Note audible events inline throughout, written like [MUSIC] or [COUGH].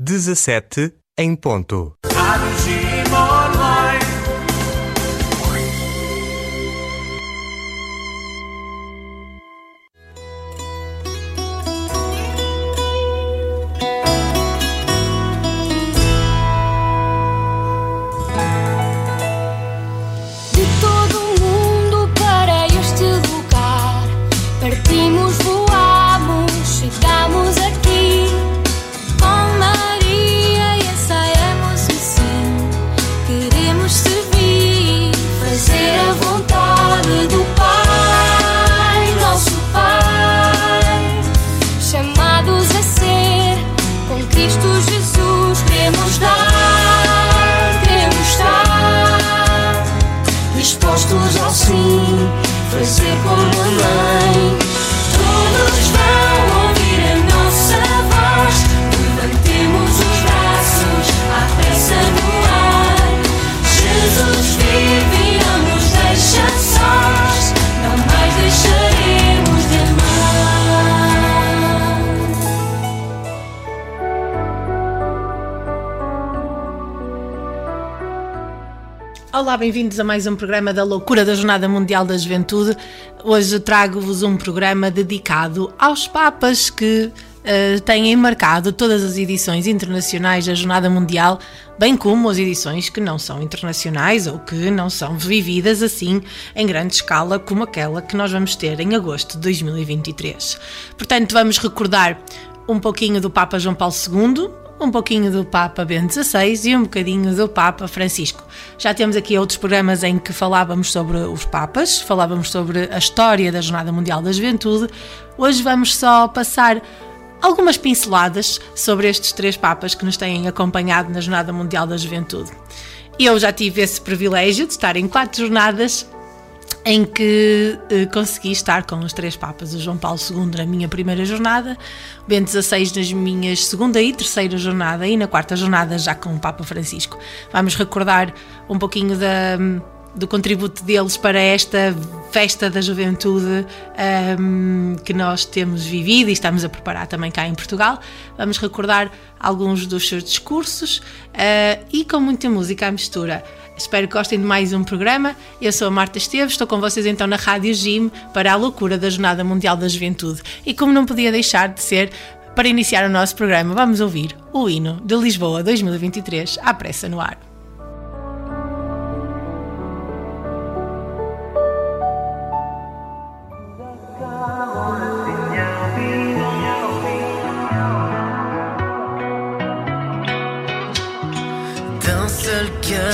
17 em ponto. Bem-vindos a mais um programa da Loucura da Jornada Mundial da Juventude. Hoje trago-vos um programa dedicado aos Papas que eh, têm marcado todas as edições internacionais da Jornada Mundial, bem como as edições que não são internacionais ou que não são vividas assim em grande escala, como aquela que nós vamos ter em agosto de 2023. Portanto, vamos recordar um pouquinho do Papa João Paulo II, um pouquinho do Papa Bento XVI e um bocadinho do Papa Francisco. Já temos aqui outros programas em que falávamos sobre os Papas, falávamos sobre a história da Jornada Mundial da Juventude. Hoje vamos só passar algumas pinceladas sobre estes três Papas que nos têm acompanhado na Jornada Mundial da Juventude. Eu já tive esse privilégio de estar em quatro jornadas em que eh, consegui estar com os três papas, o João Paulo II na minha primeira jornada, o Bento XVI nas minhas segunda e terceira jornada e na quarta jornada já com o Papa Francisco. Vamos recordar um pouquinho da, do contributo deles para esta festa da juventude ahm, que nós temos vivido e estamos a preparar também cá em Portugal. Vamos recordar alguns dos seus discursos ah, e com muita música à mistura. Espero que gostem de mais um programa. Eu sou a Marta Esteves, estou com vocês então na Rádio Jim para a loucura da Jornada Mundial da Juventude. E como não podia deixar de ser, para iniciar o nosso programa, vamos ouvir o hino de Lisboa 2023 à pressa no ar.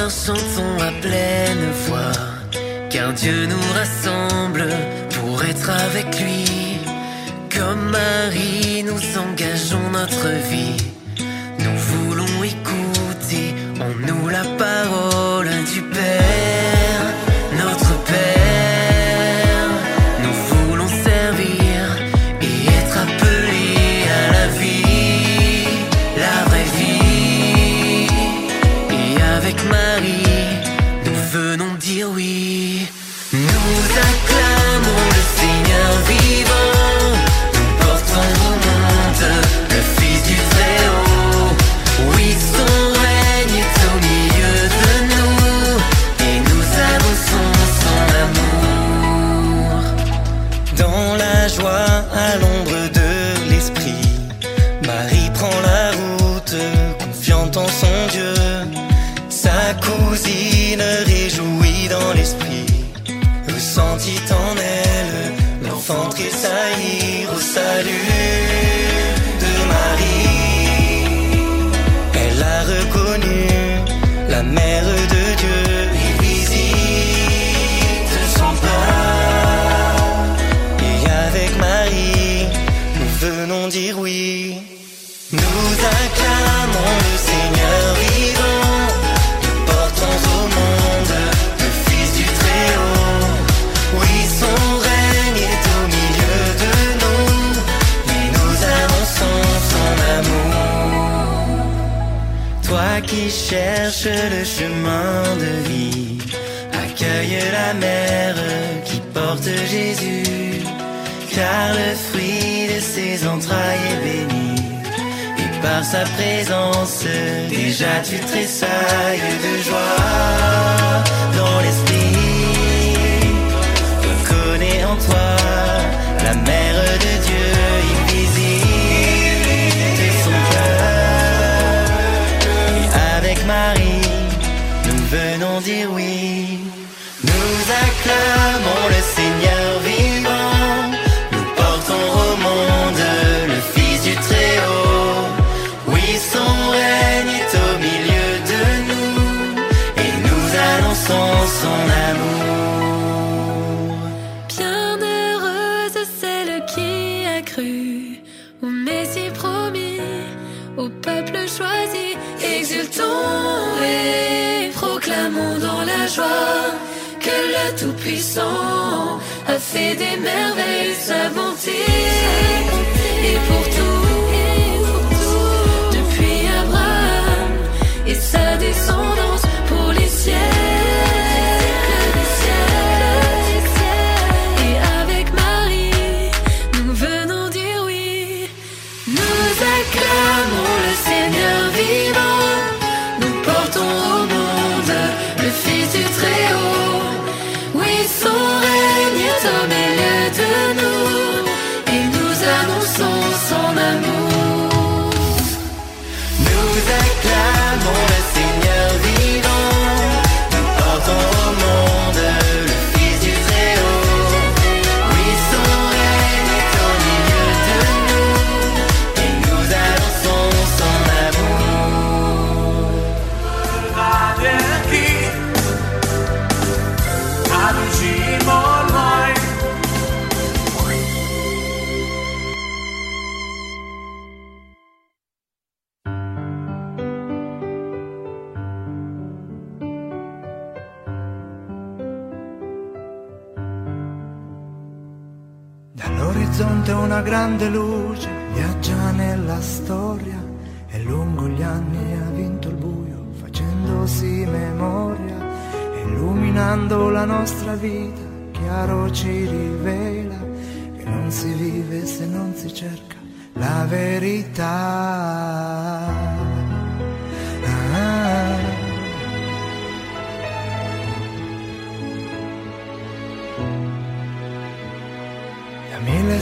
Chantons à pleine voix, car Dieu nous rassemble pour être avec lui. Comme Marie, nous engageons notre vie. Déjà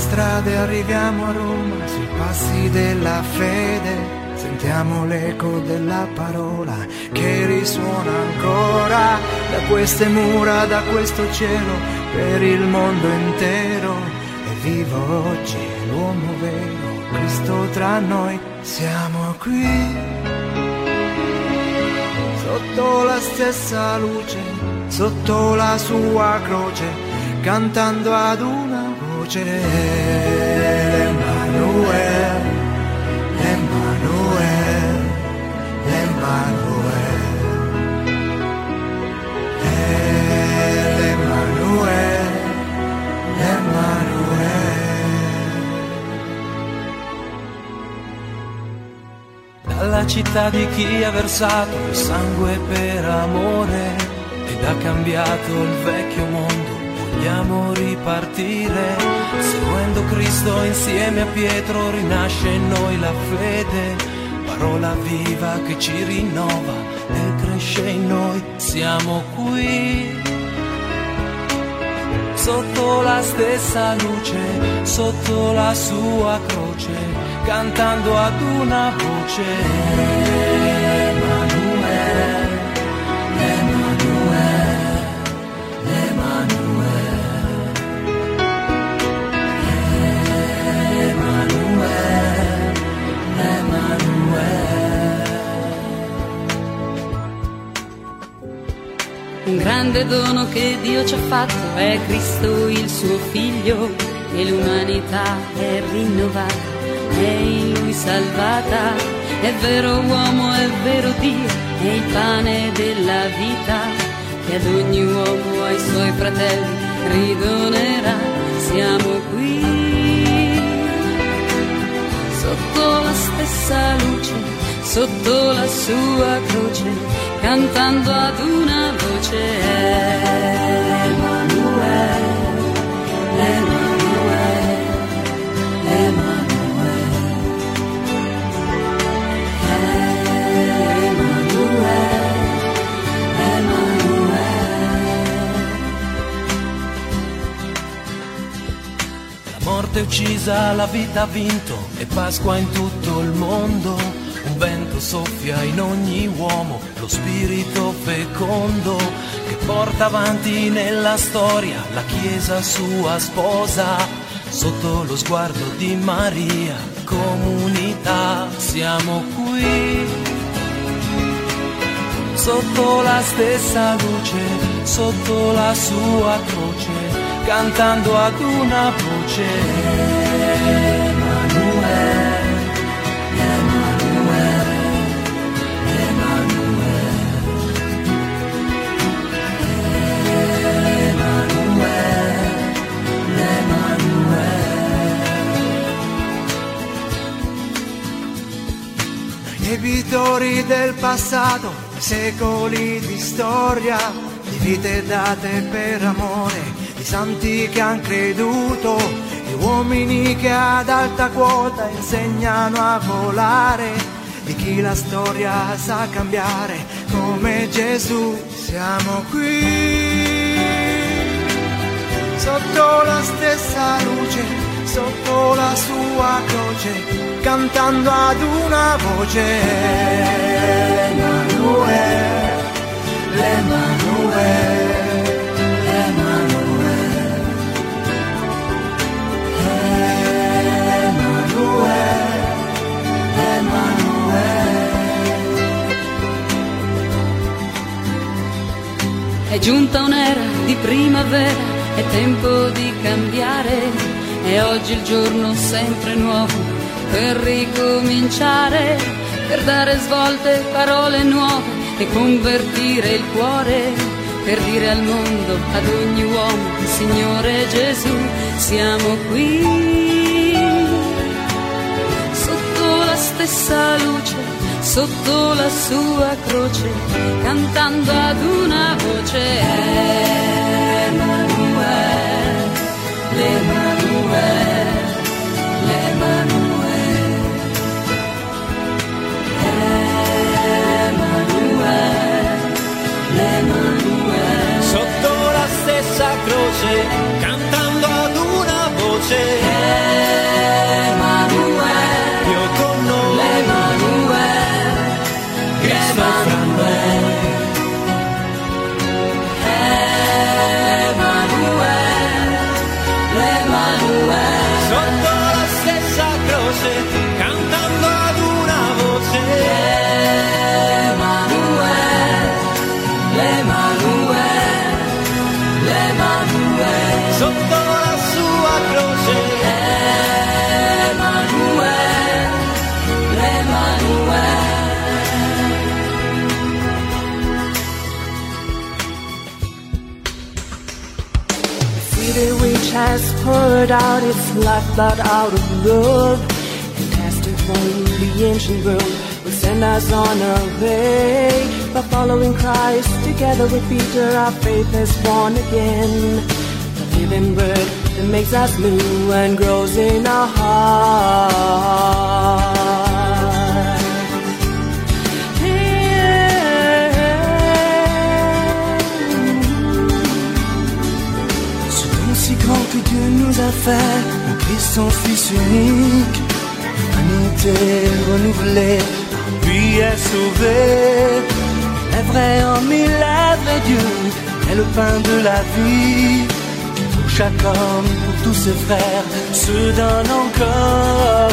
strade arriviamo a Roma, sui passi della fede, sentiamo l'eco della parola che risuona ancora da queste mura, da questo cielo, per il mondo intero. E vivo oggi l'uomo vero, Cristo tra noi, siamo qui sotto la stessa luce, sotto la sua croce, cantando ad una voce. Emanuele, Emanuele, Emanuele. Emanuele, Emanuele. Dalla città di chi ha versato il sangue per amore ed ha cambiato il vecchio mondo, vogliamo ripartire. Seguendo Cristo insieme a Pietro rinasce in noi la fede, parola viva che ci rinnova e cresce in noi. Siamo qui sotto la stessa luce, sotto la sua croce, cantando ad una voce. Grande dono che Dio ci ha fatto è Cristo il suo figlio e l'umanità è rinnovata, è in lui salvata. È vero uomo, è vero Dio, è il pane della vita che ad ogni uomo, ai suoi fratelli, ridonerà. Siamo qui sotto la stessa luce, sotto la sua croce, cantando ad una voce. Emanuele, Emanuele, Emanuele, Emanuele, Emanuele. La morte uccisa, la vita ha vinto, e Pasqua in tutto il mondo Soffia in ogni uomo, lo spirito fecondo che porta avanti nella storia la Chiesa sua sposa. Sotto lo sguardo di Maria, comunità, siamo qui. Sotto la stessa luce, sotto la sua croce, cantando ad una voce. Debitori del passato, secoli di storia, di vite date per amore, di santi che han creduto, di uomini che ad alta quota insegnano a volare, di chi la storia sa cambiare, come Gesù. Siamo qui sotto la stessa luce, sotto la sua croce, cantando ad una voce. Emanuele, Emanuele. È giunta un'era di primavera, è tempo di cambiare, è oggi il giorno sempre nuovo per ricominciare, per dare svolte, parole nuove e convertire il cuore, per dire al mondo, ad ogni uomo, Signore Gesù, siamo qui. Sotto la stessa luce, sotto la sua croce, cantando ad una voce. Emanuele, l'Emanuele. Sotto la stessa croce, cantando ad una voce. Poured out its lifeblood out of love it from the ancient world will send us on our way. By following Christ together with Peter, our faith is born again. The living word that makes us new and grows in our heart. Que Dieu nous a fait, en Christ son Fils unique, humanité renouvelée, lui est sauvée. Est vrai en mille est Dieu, est le pain de la vie. Pour chaque homme, pour tous ses frères, se donne encore.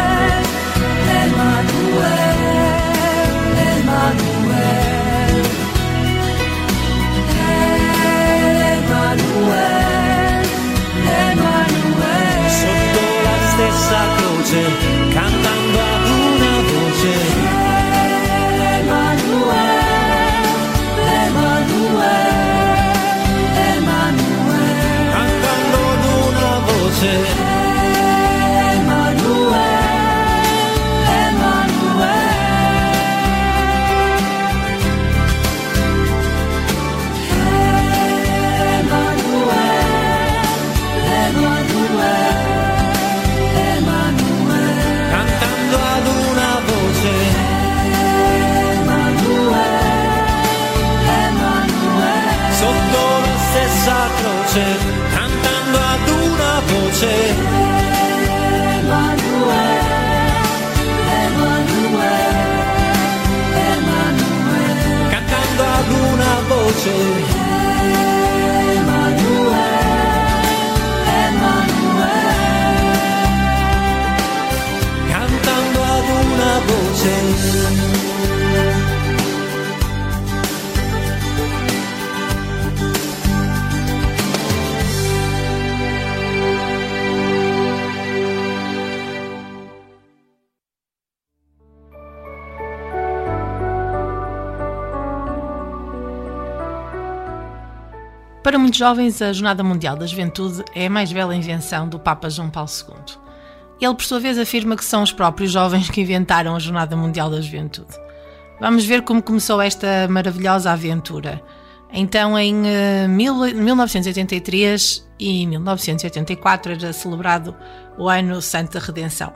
away. Jovens, a Jornada Mundial da Juventude é a mais bela invenção do Papa João Paulo II. Ele, por sua vez, afirma que são os próprios jovens que inventaram a Jornada Mundial da Juventude. Vamos ver como começou esta maravilhosa aventura. Então, em eh, mil- 1983 e 1984 era celebrado o Ano Santo da Redenção,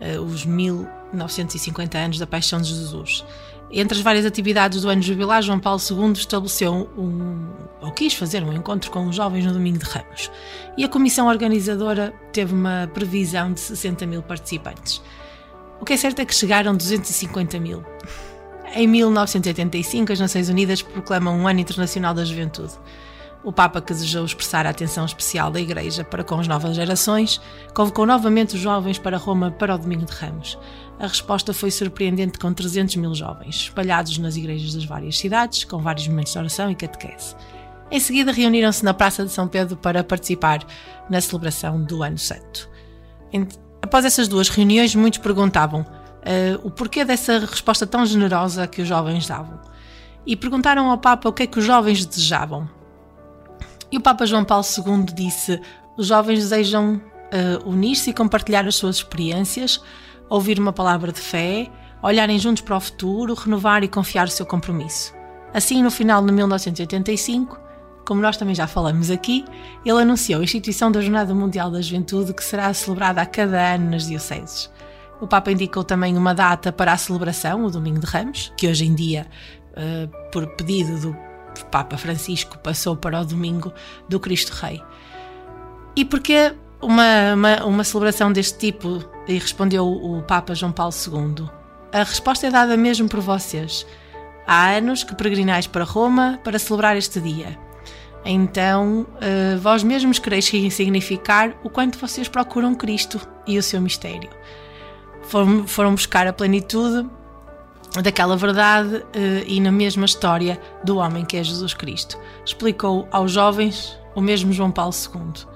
eh, os 1950 anos da Paixão de Jesus. Entre as várias atividades do ano jubilar, João Paulo II estabeleceu um, ou quis fazer um encontro com os jovens no Domingo de Ramos. E a comissão organizadora teve uma previsão de 60 mil participantes. O que é certo é que chegaram 250 mil. Em 1985, as Nações Unidas proclamam um Ano Internacional da Juventude. O Papa, que desejou expressar a atenção especial da Igreja para com as novas gerações, convocou novamente os jovens para Roma para o Domingo de Ramos. A resposta foi surpreendente com 300 mil jovens, espalhados nas igrejas das várias cidades, com vários momentos de oração e catequese. Em seguida, reuniram-se na Praça de São Pedro para participar na celebração do Ano Santo. Após essas duas reuniões, muitos perguntavam eh, o porquê dessa resposta tão generosa que os jovens davam. E perguntaram ao Papa o que é que os jovens desejavam. E o Papa João Paulo II disse: os jovens desejam eh, unir-se e compartilhar as suas experiências, ouvir uma palavra de fé, olharem juntos para o futuro, renovar e confiar o seu compromisso. Assim, no final de 1985, como nós também já falamos aqui, ele anunciou a instituição da Jornada Mundial da Juventude, que será celebrada a cada ano nas dioceses. O Papa indicou também uma data para a celebração, o Domingo de Ramos, que hoje em dia, eh, por pedido do Papa Francisco, passou para o Domingo do Cristo Rei. E porquê uma, uma, uma celebração deste tipo? E respondeu o Papa João Paulo II. A resposta é dada mesmo por vocês. Há anos que peregrinais para Roma para celebrar este dia. Então, eh, vós mesmos quereis significar o quanto vocês procuram Cristo e o seu mistério. Foram, buscar a plenitude daquela verdade eh, e na mesma história do homem que é Jesus Cristo. Explicou aos jovens o mesmo João Paulo II.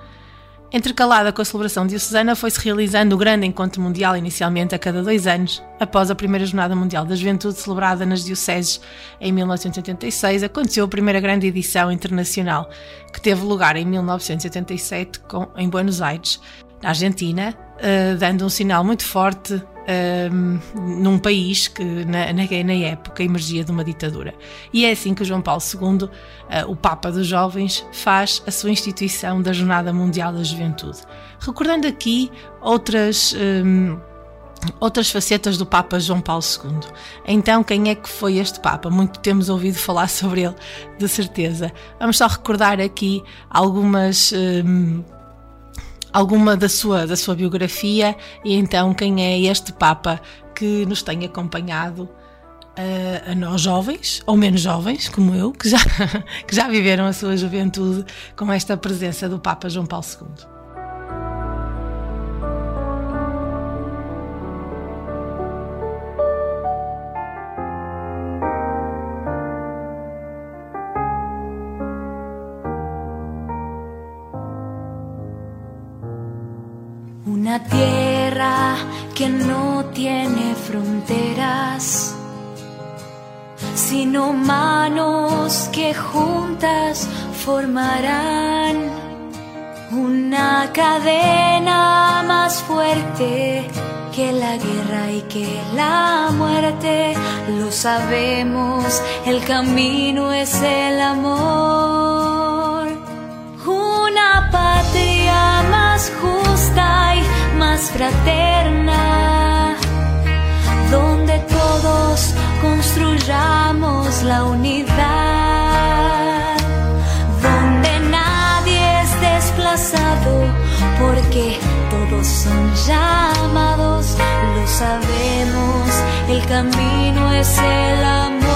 Intercalada com a celebração diocesana, foi-se realizando o grande encontro mundial inicialmente a cada dois anos. Após a primeira Jornada Mundial da Juventude, celebrada nas dioceses em 1986, aconteceu a primeira grande edição internacional, que teve lugar em 1987 com- em Buenos Aires, na Argentina, eh, dando um sinal muito forte eh, num país que na, na, época emergia de uma ditadura. E é assim que João Paulo II, eh, o Papa dos Jovens, faz a sua instituição da Jornada Mundial da Juventude. Recordando aqui outras. eh, outras facetas do Papa João Paulo II. Então, quem é que foi este Papa? Muito temos ouvido falar [LAUGHS] sobre ele, de certeza. Vamos só recordar aqui algumas. Alguma da sua, da sua biografia e então quem é este Papa que nos tem acompanhado eh, a nós jovens, ou menos jovens, como eu, que já, [LAUGHS] que já viveram a sua juventude com esta presença do Papa João Paulo II. Tierra que no tiene fronteras, sino manos que juntas formarán una cadena más fuerte que la guerra y que la muerte. Lo sabemos, el camino es el amor. Una patria más justa y más fraterna, donde todos construyamos la unidad, donde nadie es desplazado, porque todos son llamados, lo sabemos, el camino es el amor.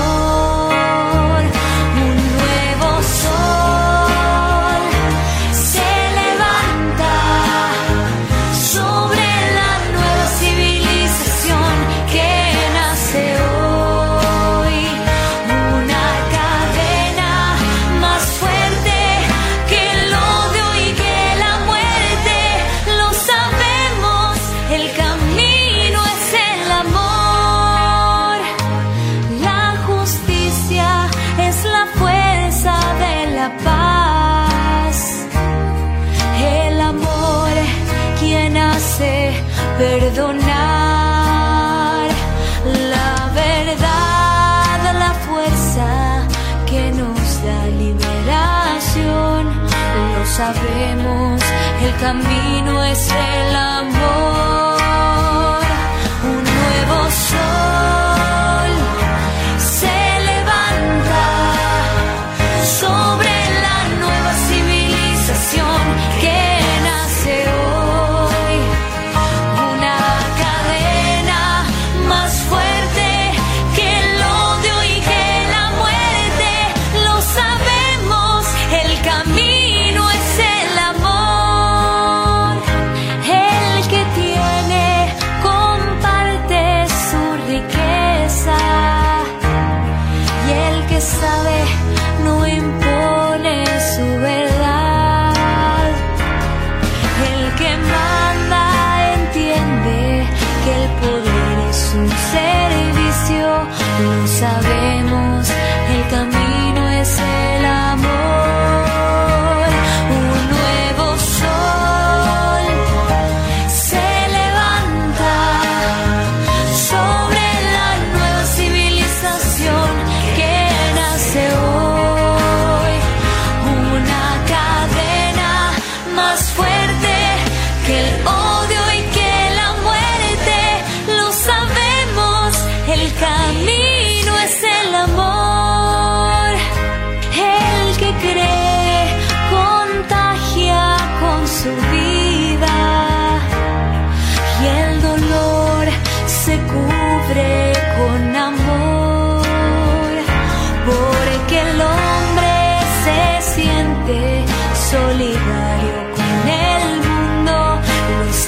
Me.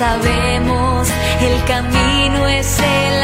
Sabemos, el camino es el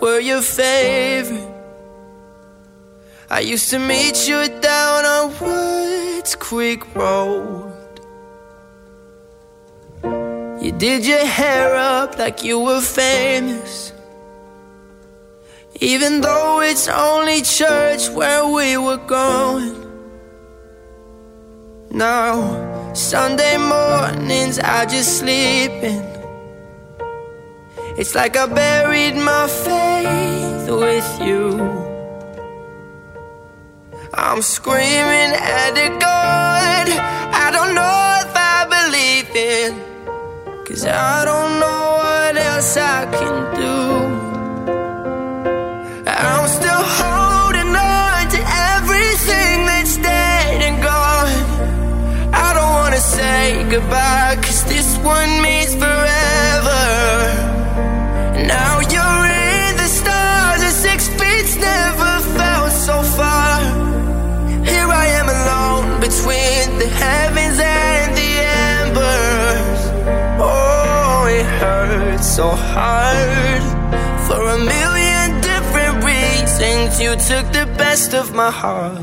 Were your favorite. I used to meet you down on Woods Creek Road. You did your hair up like you were famous. Even though it's only church where we were going. Now, Sunday mornings I just sleep in. It's like I buried my faith with you. I'm screaming at the God I don't know if I believe in. Cause I don't know what else I can do. I'm still holding on to everything that's dead and gone. I don't wanna say goodbye, cause this one means so hard for a million different reasons. You took the best of my heart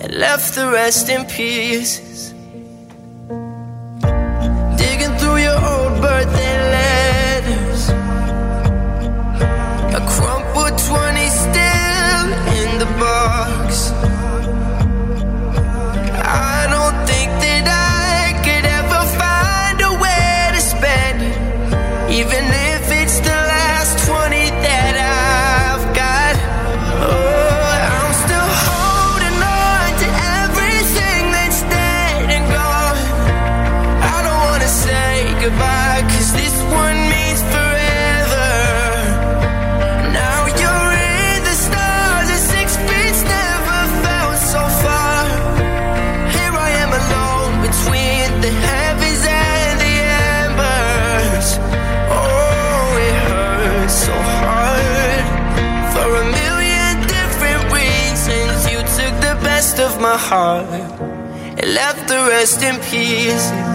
and left the rest in pieces. Digging through your old birthday heart and left the rest in peace.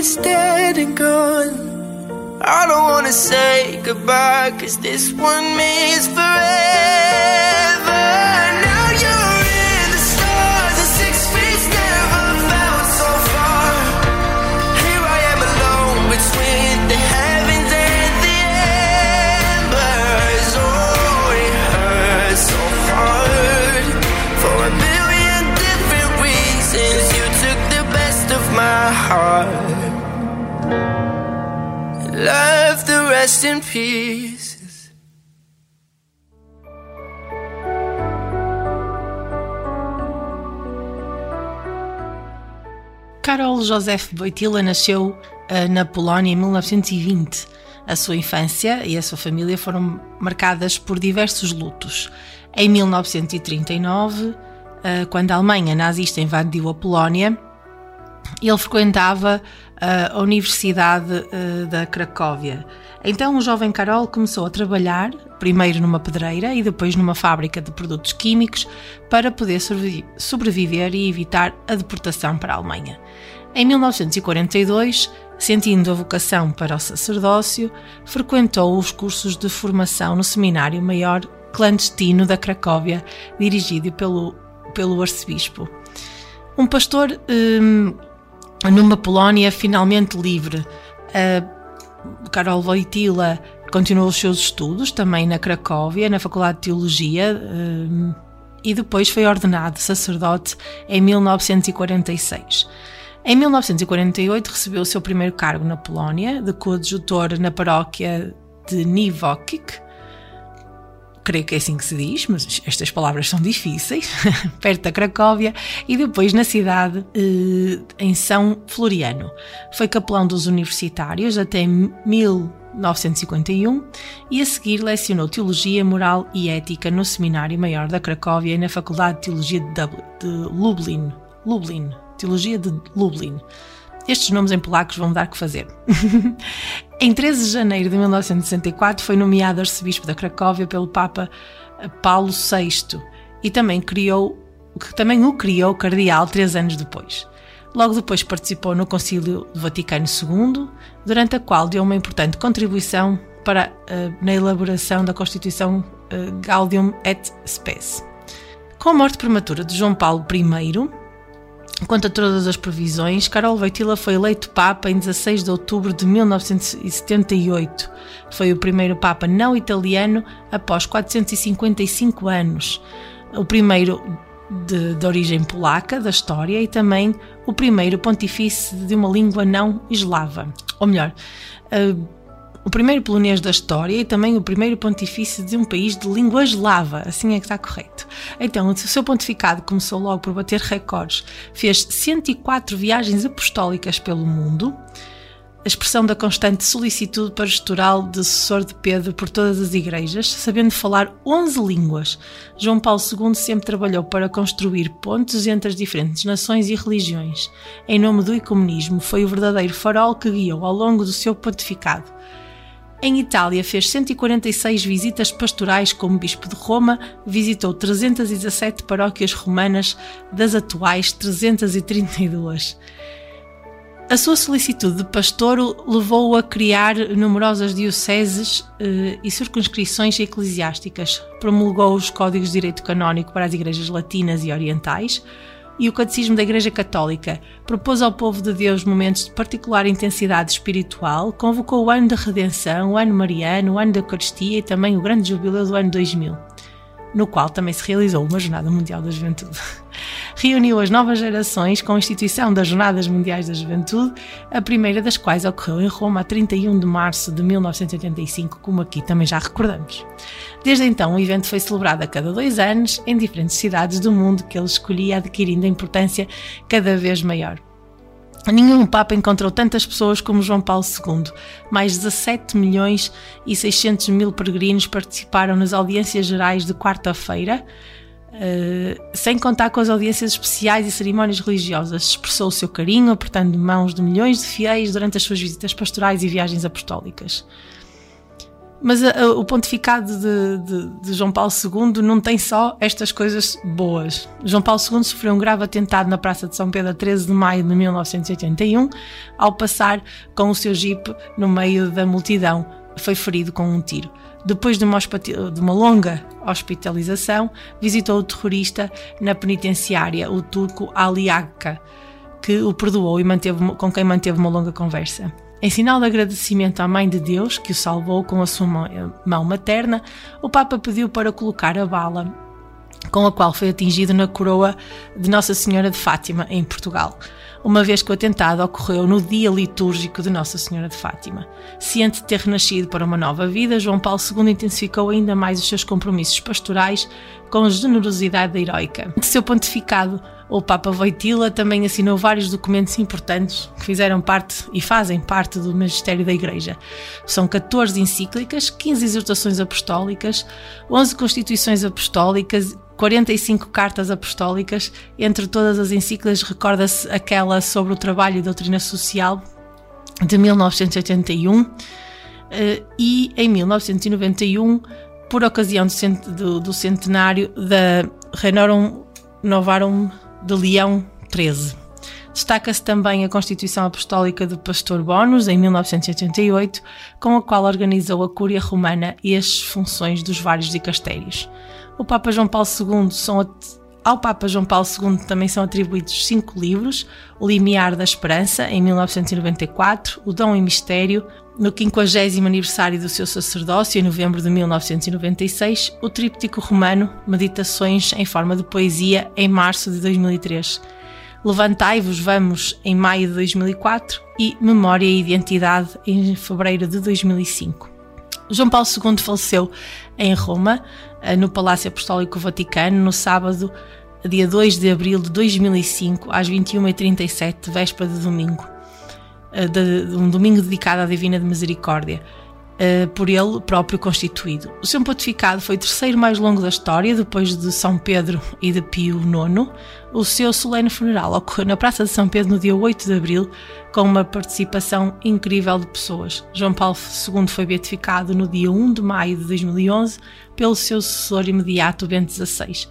That's dead and gone. I don't wanna say goodbye, cause this one means forever. Rest in peace. Karol Josef Wojtyla nasceu eh, na Polónia em 1920. A sua infância e a sua família foram marcadas por diversos lutos. Em 1939, eh, quando a Alemanha nazista invadiu a Polónia, ele frequentava a Universidade eh, da Cracóvia. Então o jovem Karol começou a trabalhar, primeiro numa pedreira e depois numa fábrica de produtos químicos, para poder sobrevi- sobreviver e evitar a deportação para a Alemanha. Em 1942, sentindo a vocação para o sacerdócio, frequentou os cursos de formação no Seminário Maior Clandestino da Cracóvia, dirigido pelo, pelo arcebispo. Um pastor hum, numa Polónia finalmente livre. Uh, Karol Wojtyla continuou os seus estudos também na Cracóvia, na Faculdade de Teologia, hum, e depois foi ordenado sacerdote em 1946. Em 1948 recebeu o seu primeiro cargo na Polónia, de coadjutor na paróquia de Niwokik, creio que é assim que se diz, mas estas palavras são difíceis, [LAUGHS] perto da Cracóvia, e depois na cidade, eh, em São Floriano. Foi capelão dos universitários até 1951 e a seguir lecionou Teologia, Moral e Ética no Seminário Maior da Cracóvia e na Faculdade de Teologia de, Dublin. Lublin. Teologia de Lublin. Estes nomes em polacos vão dar que fazer. [LAUGHS] em 13 de janeiro de 1964 foi nomeado arcebispo da Cracóvia pelo Papa Paulo VI e também criou que também o criou cardeal três anos depois. Logo depois participou no Concílio do Vaticano II, durante a qual deu uma importante contribuição para, uh, na elaboração da Constituição uh, Gaudium et Spes. Com a morte prematura de João Paulo I, Quanto a todas as previsões, Karol Wojtyla foi eleito Papa em 16 de outubro de 1978. Foi o primeiro Papa não italiano após 455 anos. O primeiro de, de origem polaca da história e também o primeiro pontifício de uma língua não eslava. Ou melhor, uh, o primeiro polonês da história e também o primeiro pontifício de um país de língua eslava, assim é que está correto. Então, o seu pontificado começou logo por bater recordes, fez 104 viagens apostólicas pelo mundo, a expressão da constante solicitude pastoral de sucessor de Pedro por todas as igrejas, sabendo falar 11 línguas. João Paulo II sempre trabalhou para construir pontes entre as diferentes nações e religiões. Em nome do ecumenismo, foi o verdadeiro farol que guiou ao longo do seu pontificado. Em Itália, fez 146 visitas pastorais como Bispo de Roma, visitou 317 paróquias romanas das atuais 332. A sua solicitude de pastor levou-o a criar numerosas dioceses eh, e circunscrições eclesiásticas. Promulgou os códigos de direito canónico para as igrejas latinas e orientais e o Catecismo da Igreja Católica. Propôs ao povo de Deus momentos de particular intensidade espiritual. Convocou o ano da redenção, o ano mariano, o ano da Eucaristia e também o grande jubileu do ano 2000 no qual também se realizou uma Jornada Mundial da Juventude. Reuniu as novas gerações com a instituição das Jornadas Mundiais da Juventude, a primeira das quais ocorreu em Roma a 31 de março de 1985, como aqui também já recordamos. Desde então, o evento foi celebrado a cada dois anos em diferentes cidades do mundo que ele escolhia, adquirindo a importância cada vez maior. Nenhum Papa encontrou tantas pessoas como João Paulo II. Mais 17 milhões e 600 mil peregrinos participaram nas audiências gerais de quarta-feira, uh, sem contar com as audiências especiais e cerimónias religiosas. Expressou o seu carinho, apertando mãos de milhões de fiéis durante as suas visitas pastorais e viagens apostólicas. Mas a, a, o pontificado de, de, de, João Paulo II não tem só estas coisas boas. João Paulo II sofreu um grave atentado na Praça de São Pedro a 13 de maio de 1981, ao passar com o seu jipe no meio da multidão. Foi ferido com um tiro. Depois de uma, de uma longa hospitalização, visitou o terrorista na penitenciária, o turco Ali Akka, que o perdoou e manteve, com quem manteve uma longa conversa. Em sinal de agradecimento à Mãe de Deus, que o salvou com a sua mão materna, o Papa pediu para colocar a bala com a qual foi atingido na coroa de Nossa Senhora de Fátima, em Portugal, uma vez que o atentado ocorreu no dia litúrgico de Nossa Senhora de Fátima. Ciente de ter renascido para uma nova vida, João Paulo II intensificou ainda mais os seus compromissos pastorais com a generosidade heroica. De seu pontificado, o Papa Voitila também assinou vários documentos importantes que fizeram parte e fazem parte do magistério da Igreja. São 14 encíclicas, 15 exortações apostólicas, 11 constituições apostólicas, 45 cartas apostólicas. Entre todas as encíclicas, recorda-se aquela sobre o trabalho e doutrina social de 1981 eh, e em 1991, por ocasião do centenário da Renorum Novarum de Leão XIII. Destaca-se também a Constituição Apostólica do Pastor Bonus, em 1988, com a qual organizou a Cúria Romana e as funções dos vários dicastérios. O Papa João Paulo II são ao Papa João Paulo II também são atribuídos cinco livros: O Limiar da Esperança, em 1994, O Dom e Mistério, no 50 aniversário do seu sacerdócio, em novembro de 1996, o Tríptico Romano, Meditações em forma de poesia, em março de 2003. Levantai-vos, vamos, em maio de 2004 e Memória e Identidade, em fevereiro de 2005. João Paulo II faleceu em Roma, eh, no Palácio Apostólico Vaticano, no sábado, dia 2 de abril de 2005, às 21h37, véspera de domingo. Eh, de, um domingo dedicado à Divina de Misericórdia, uh, por ele próprio constituído. O seu pontificado foi o terceiro mais longo da história, depois de São Pedro e de Pio IX. O seu solene funeral ocorreu na Praça de São Pedro no dia 8 de abril, com uma participação incrível de pessoas. João Paulo II foi beatificado no dia 1 de maio de 2011 pelo seu sucessor imediato, Bento XVI,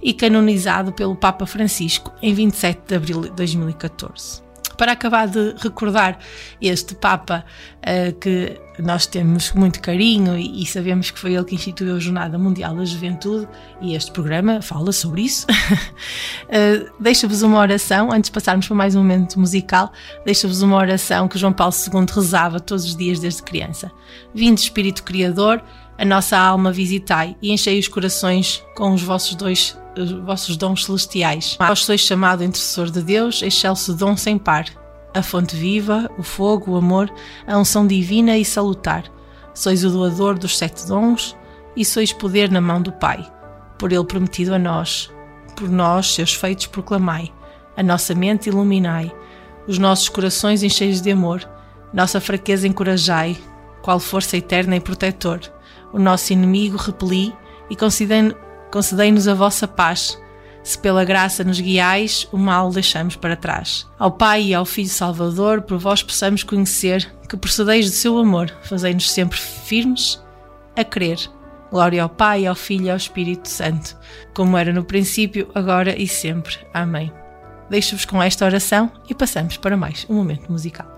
e canonizado pelo Papa Francisco em 27 de abril de 2014 para acabar de recordar este Papa uh, que nós temos muito carinho e, e, sabemos que foi ele que instituiu a Jornada Mundial da Juventude e este programa fala sobre isso. [LAUGHS] uh, deixa-vos uma oração, antes de passarmos para mais um momento musical, deixa-vos uma oração que João Paulo II rezava todos os dias desde criança. Vinde Espírito Criador, a nossa alma visitai e enchei os corações com os vossos dois os vossos dons celestiais. Vós sois chamado intercessor de Deus, excelso dom sem par, a fonte viva, o fogo, o amor, a unção divina e salutar. Sois o doador dos sete dons e sois poder na mão do Pai. Por ele prometido a nós, por nós, seus feitos, proclamai. A nossa mente iluminai, os nossos corações encheios de amor. Nossa fraqueza encorajai, qual força eterna e protetor. O nosso inimigo repeli e concedei- concedei-nos a vossa paz. Se pela graça nos guiais, o mal deixamos para trás. Ao Pai e ao Filho Salvador, por vós possamos conhecer que procedeis do seu amor, fazei-nos sempre firmes a crer. Glória ao Pai, ao Filho e ao Espírito Santo, como era no princípio, agora e sempre. Amém. Deixo-vos com esta oração e passamos para mais um momento musical.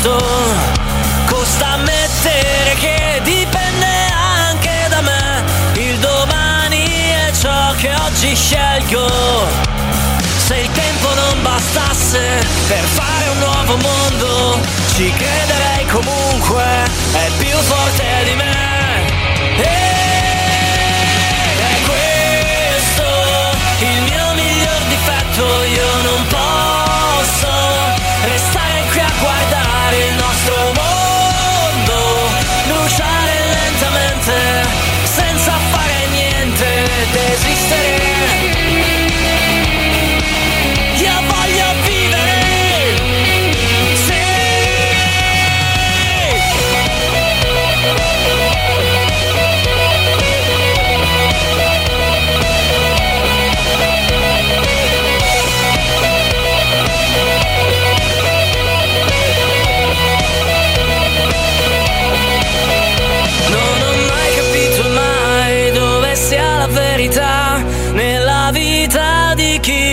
Giusto. Costa ammettere che dipende anche da me. Il domani è ciò che oggi scelgo. Se il tempo non bastasse per fare un nuovo mondo, ci crederei comunque, è più forte di me. Ed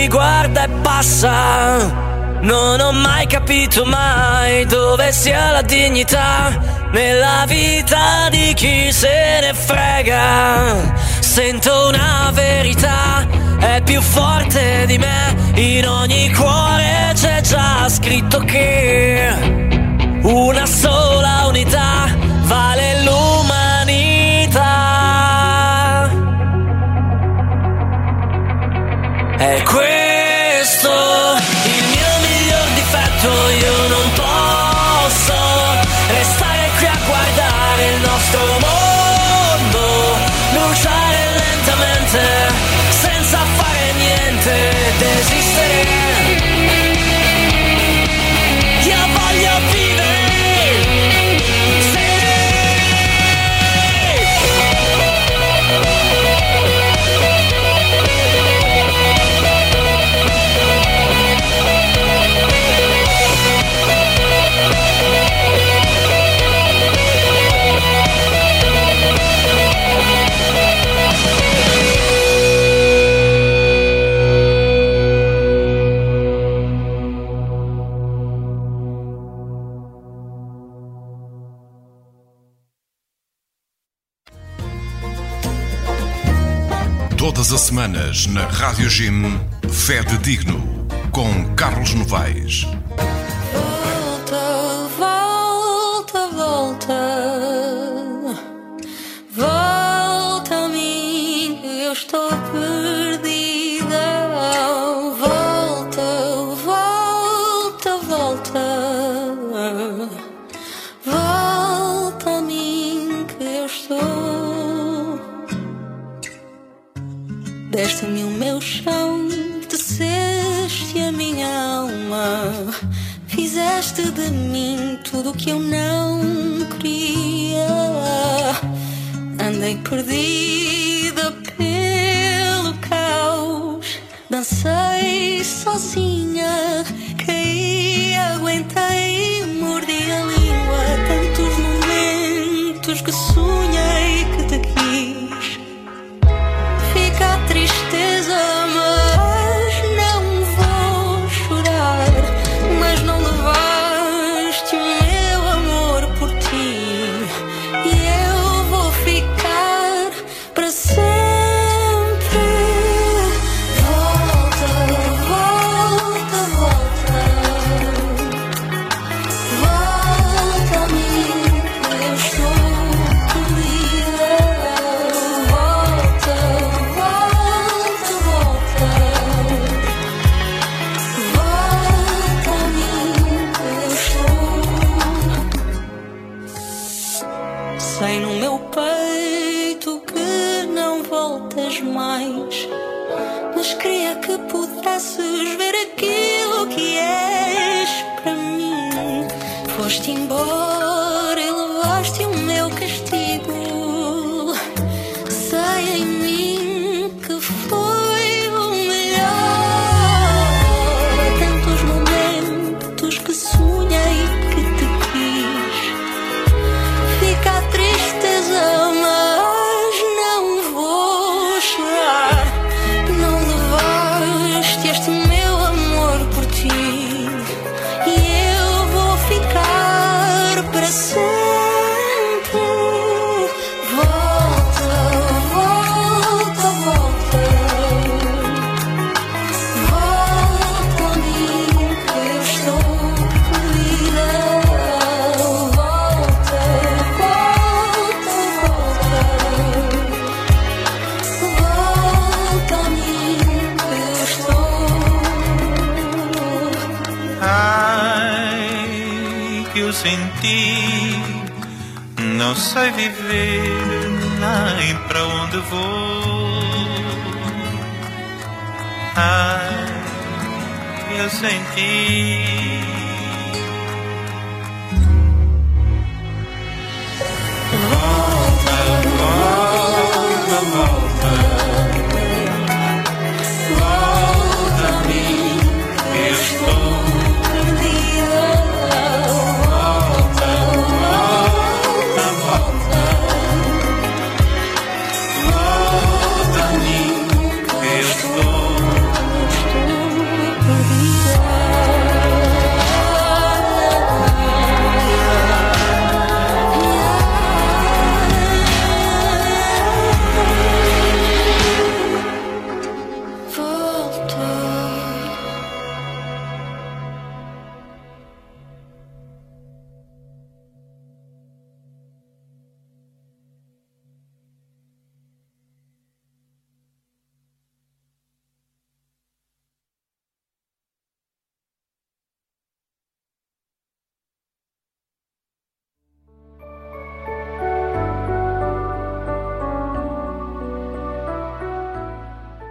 guarda e passa. Non ho mai capito mai dove sia la dignità nella vita di chi se ne frega. Sento una verità, è più forte di me, in ogni cuore c'è già scritto che una sola Todas as semanas na Rádio Jim, Fé de Digno, com Carlos Novaes.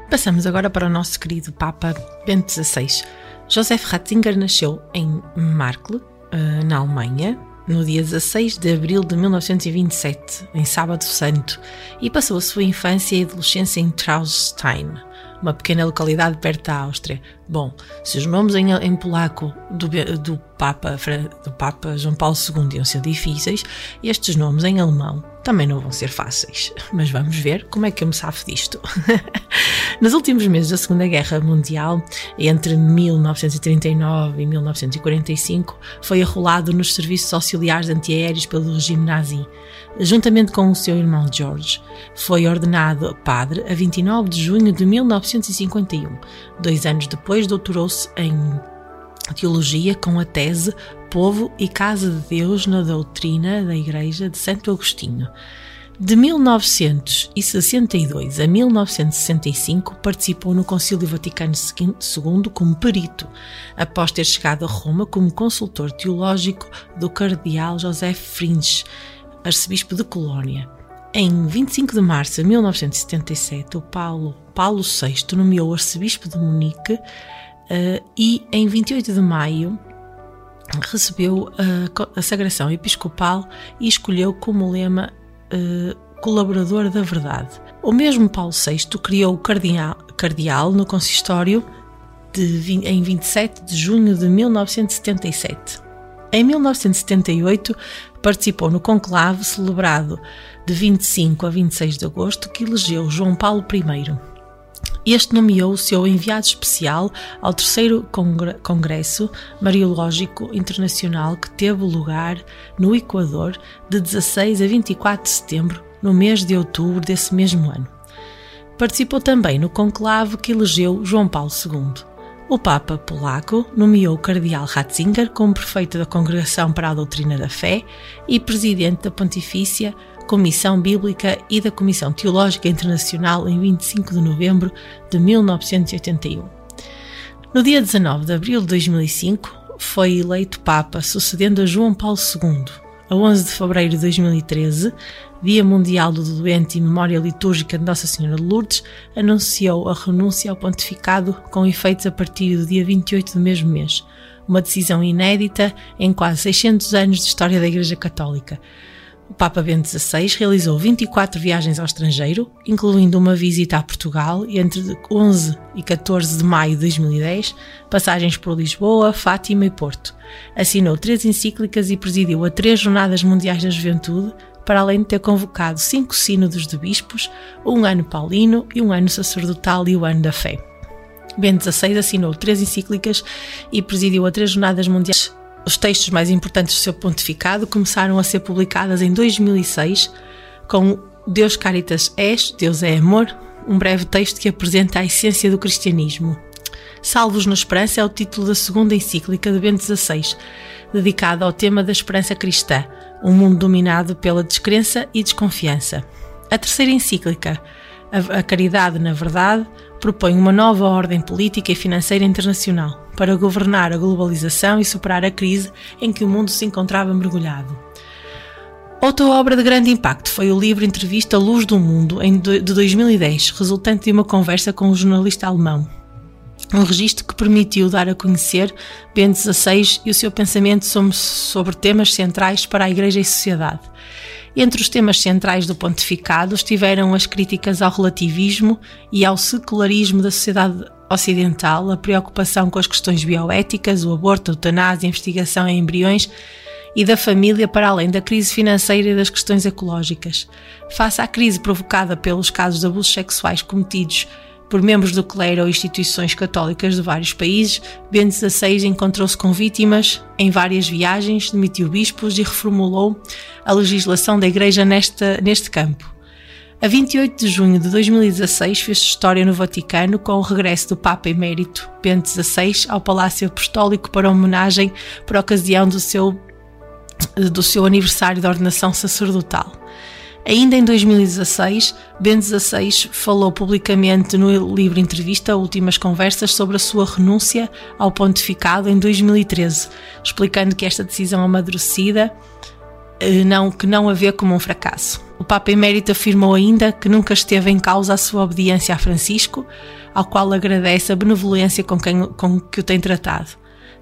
Passamos agora para o nosso querido Papa Bento XVI. Joseph Ratzinger nasceu em Markle, eh, na Alemanha, no dia 16 de abril de 1927, em Sábado Santo, e passou a sua infância e adolescência em Traunstein, uma pequena localidade perto da Áustria. Bom, se os nomes em, em polaco do, do, Papa, do Papa João Paulo II iam ser difíceis, estes nomes em alemão também não vão ser fáceis. [LAUGHS] Mas vamos ver como é que eu me safo disto. [LAUGHS] Nos últimos meses da Segunda Guerra Mundial, entre 1939 e 1945, foi arrolado nos serviços auxiliares antiaéreos pelo regime nazi. Juntamente com o seu irmão George, foi ordenado padre a 29 de junho de 1951. Dois anos depois, doutorou-se em teologia com a tese Povo e Casa de Deus na Doutrina da Igreja de Santo Agostinho. De 1962 a 1965 participou no Concílio Vaticano II como perito, após ter chegado a Roma como consultor teológico do cardeal José Fringes, arcebispo de Colónia. Em 25 de março de 1977, o Paulo, Paulo VI nomeou arcebispo de Munique eh, e em 28 de maio recebeu a, a sagração episcopal e escolheu como lema eh, colaborador da verdade. O mesmo Paulo VI criou o cardeal, cardeal no consistório de, em 27 de junho de 1977. Em 1978, participou no conclave celebrado de 25 a 26 de agosto que elegeu João Paulo I. Este nomeou o seu enviado especial ao terceiro Congre- Congresso Mariológico Internacional que teve lugar no Equador de 16 a 24 de setembro, no mês de outubro desse mesmo ano. Participou também no conclave que elegeu João Paulo II. O Papa polaco nomeou o Cardeal Ratzinger como prefeito da Congregação para a Doutrina da Fé e presidente da Pontifícia Comissão Bíblica e da Comissão Teológica Internacional em 25 de novembro de 1981. No dia 19 de abril de 2005, foi eleito Papa, sucedendo a João Paulo II. A 11 de fevereiro de 2013, Dia Mundial do Doente e Memória Litúrgica de Nossa Senhora de Lourdes, anunciou a renúncia ao pontificado com efeitos a partir do dia 28 do mesmo mês. Uma decisão inédita em quase 600 anos de história da Igreja Católica. O Papa Bento XVI realizou 24 viagens ao estrangeiro, incluindo uma visita a Portugal entre 11 e 14 de maio de 2010, passagens por Lisboa, Fátima e Porto. Assinou três encíclicas e presidiu a três Jornadas Mundiais da Juventude, para além de ter convocado cinco sínodos de bispos, um ano paulino e um ano sacerdotal e o ano da fé. Bento XVI assinou três encíclicas e presidiu a três Jornadas Mundiais os textos mais importantes do seu pontificado começaram a ser publicadas em 2006 com Deus Caritas És, Deus é Amor, um breve texto que apresenta a essência do cristianismo. Salvos na Esperança é o título da segunda encíclica de Bento XVI, dedicada ao tema da esperança cristã, um mundo dominado pela descrença e desconfiança. A terceira encíclica, A Caridade na Verdade, propõe uma nova ordem política e financeira internacional para governar a globalização e superar a crise em que o mundo se encontrava mergulhado. Outra obra de grande impacto foi o livro Entrevista Luz do Mundo, de 2010, resultante de uma conversa com um jornalista alemão. Um registro que permitiu dar a conhecer Bento XVI e o seu pensamento sobre temas centrais para a Igreja e sociedade. Entre os temas centrais do pontificado estiveram as críticas ao relativismo e ao secularismo da sociedade ocidental, a preocupação com as questões bioéticas, o aborto, a eutanásia, a investigação em embriões e da família, para além da crise financeira e das questões ecológicas. Face à crise provocada pelos casos de abusos sexuais cometidos por membros do clero ou instituições católicas de vários países, Bento XVI encontrou-se com vítimas em várias viagens, demitiu bispos e reformulou a legislação da Igreja nesta, neste campo. A 28 de junho de 2016 fez história no Vaticano com o regresso do Papa Emérito Bento XVI ao Palácio Apostólico para homenagem por ocasião do seu, do seu aniversário de ordenação sacerdotal. Ainda em 2016, Bento XVI falou publicamente no livro Entrevista Últimas Conversas sobre a sua renúncia ao pontificado em 2013, explicando que esta decisão amadurecida não, que não a vê como um fracasso. O Papa Emérito afirmou ainda que nunca esteve em causa a sua obediência a Francisco, ao qual agradece a benevolência com, quem, com que o tem tratado.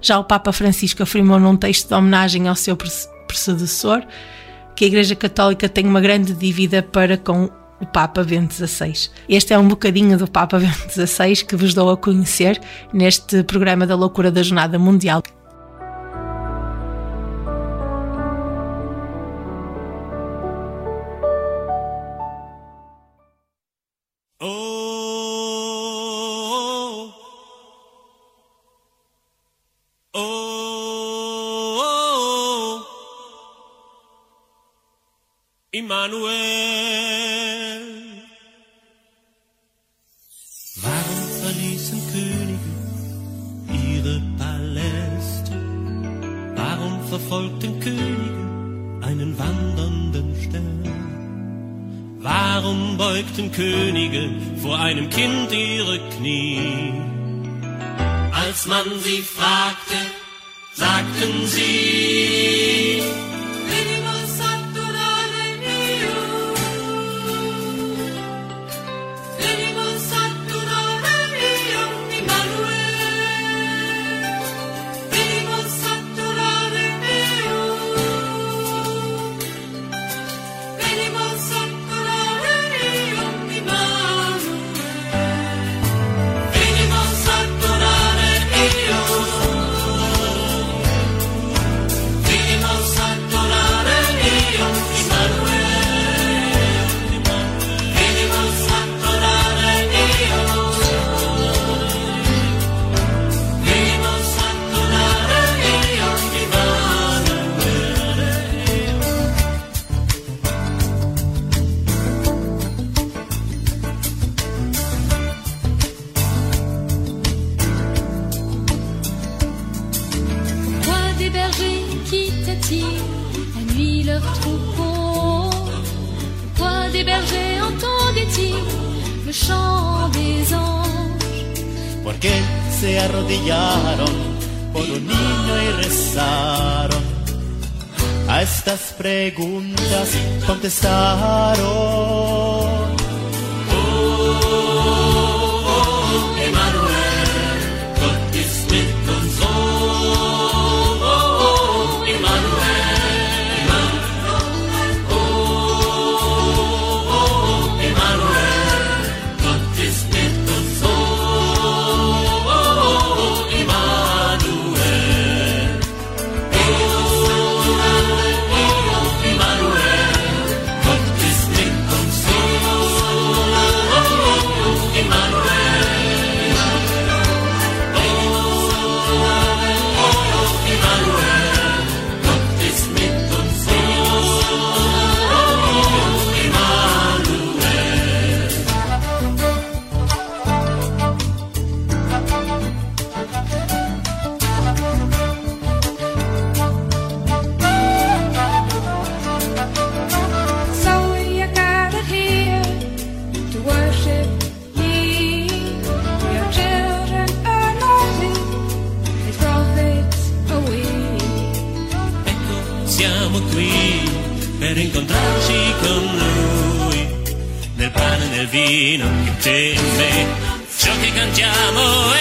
Já o Papa Francisco afirmou num texto de homenagem ao seu predecessor que a Igreja Católica tem uma grande dívida para com o Papa Bento XVI. Este é um bocadinho do Papa Bento XVI que vos dou a conhecer neste programa da Loucura da Jornada Mundial. Immanuel. Warum verließen Könige ihre Paläste? Warum verfolgten Könige einen wandernden Stern? Warum beugten Könige vor einem Kind ihre Knie? Als man sie fragte, sagten sie, porque se arrodillaron por un niño y rezaron. A estas preguntas contestaron. vino che teme ciò che cantiamo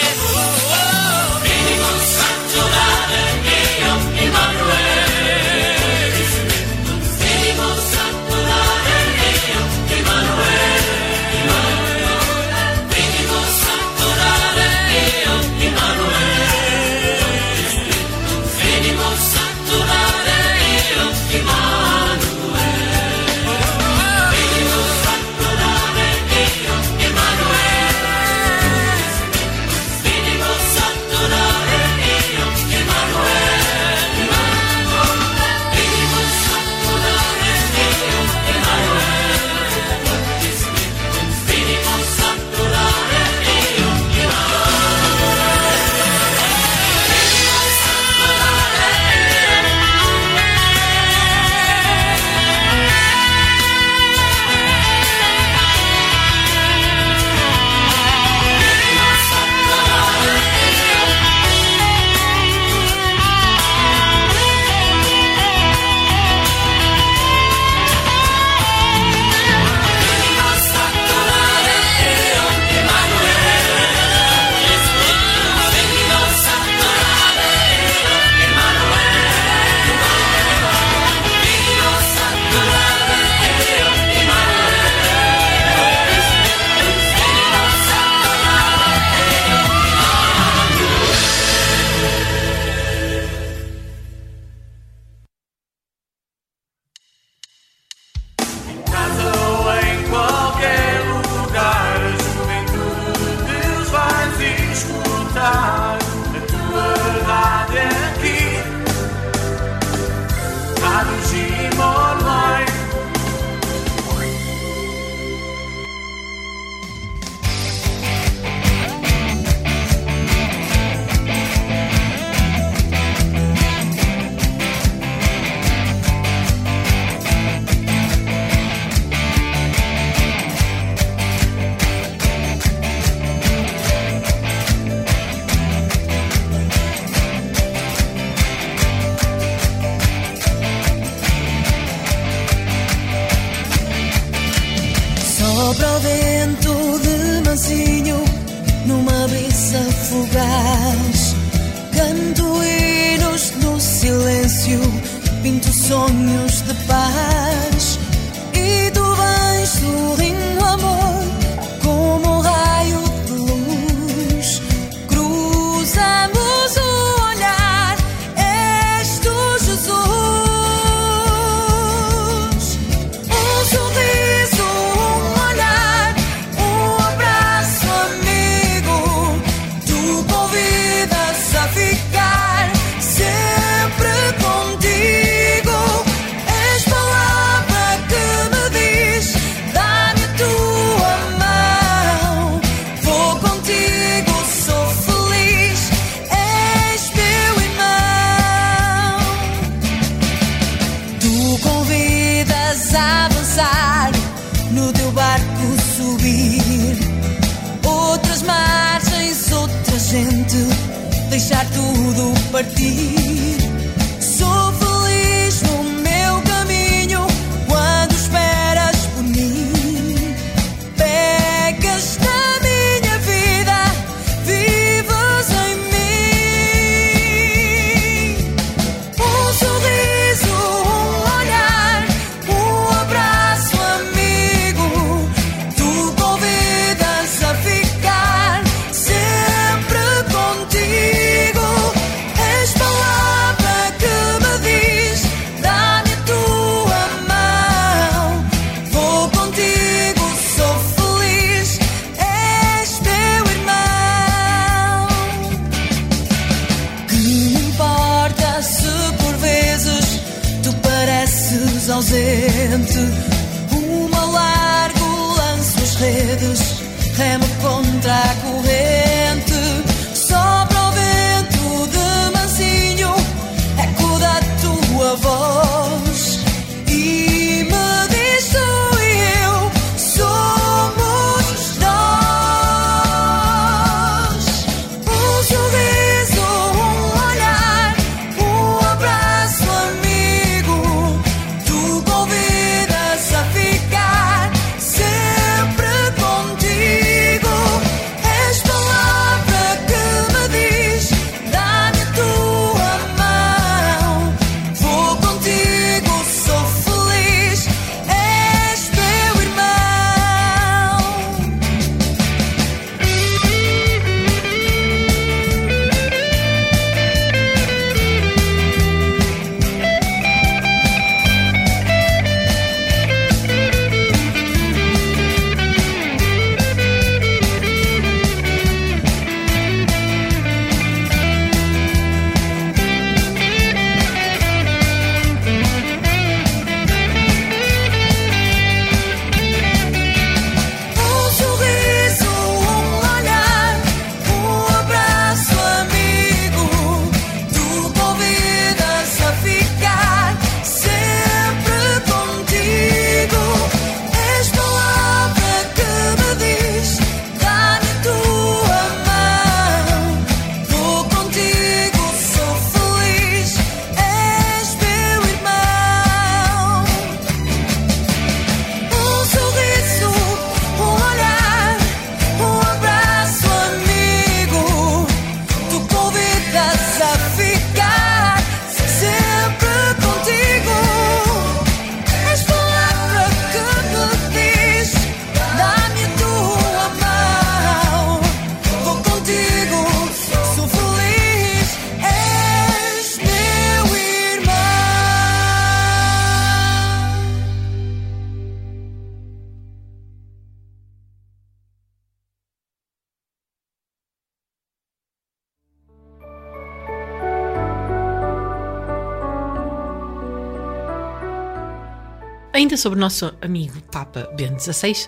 Ainda sobre o nosso amigo Papa Bento XVI,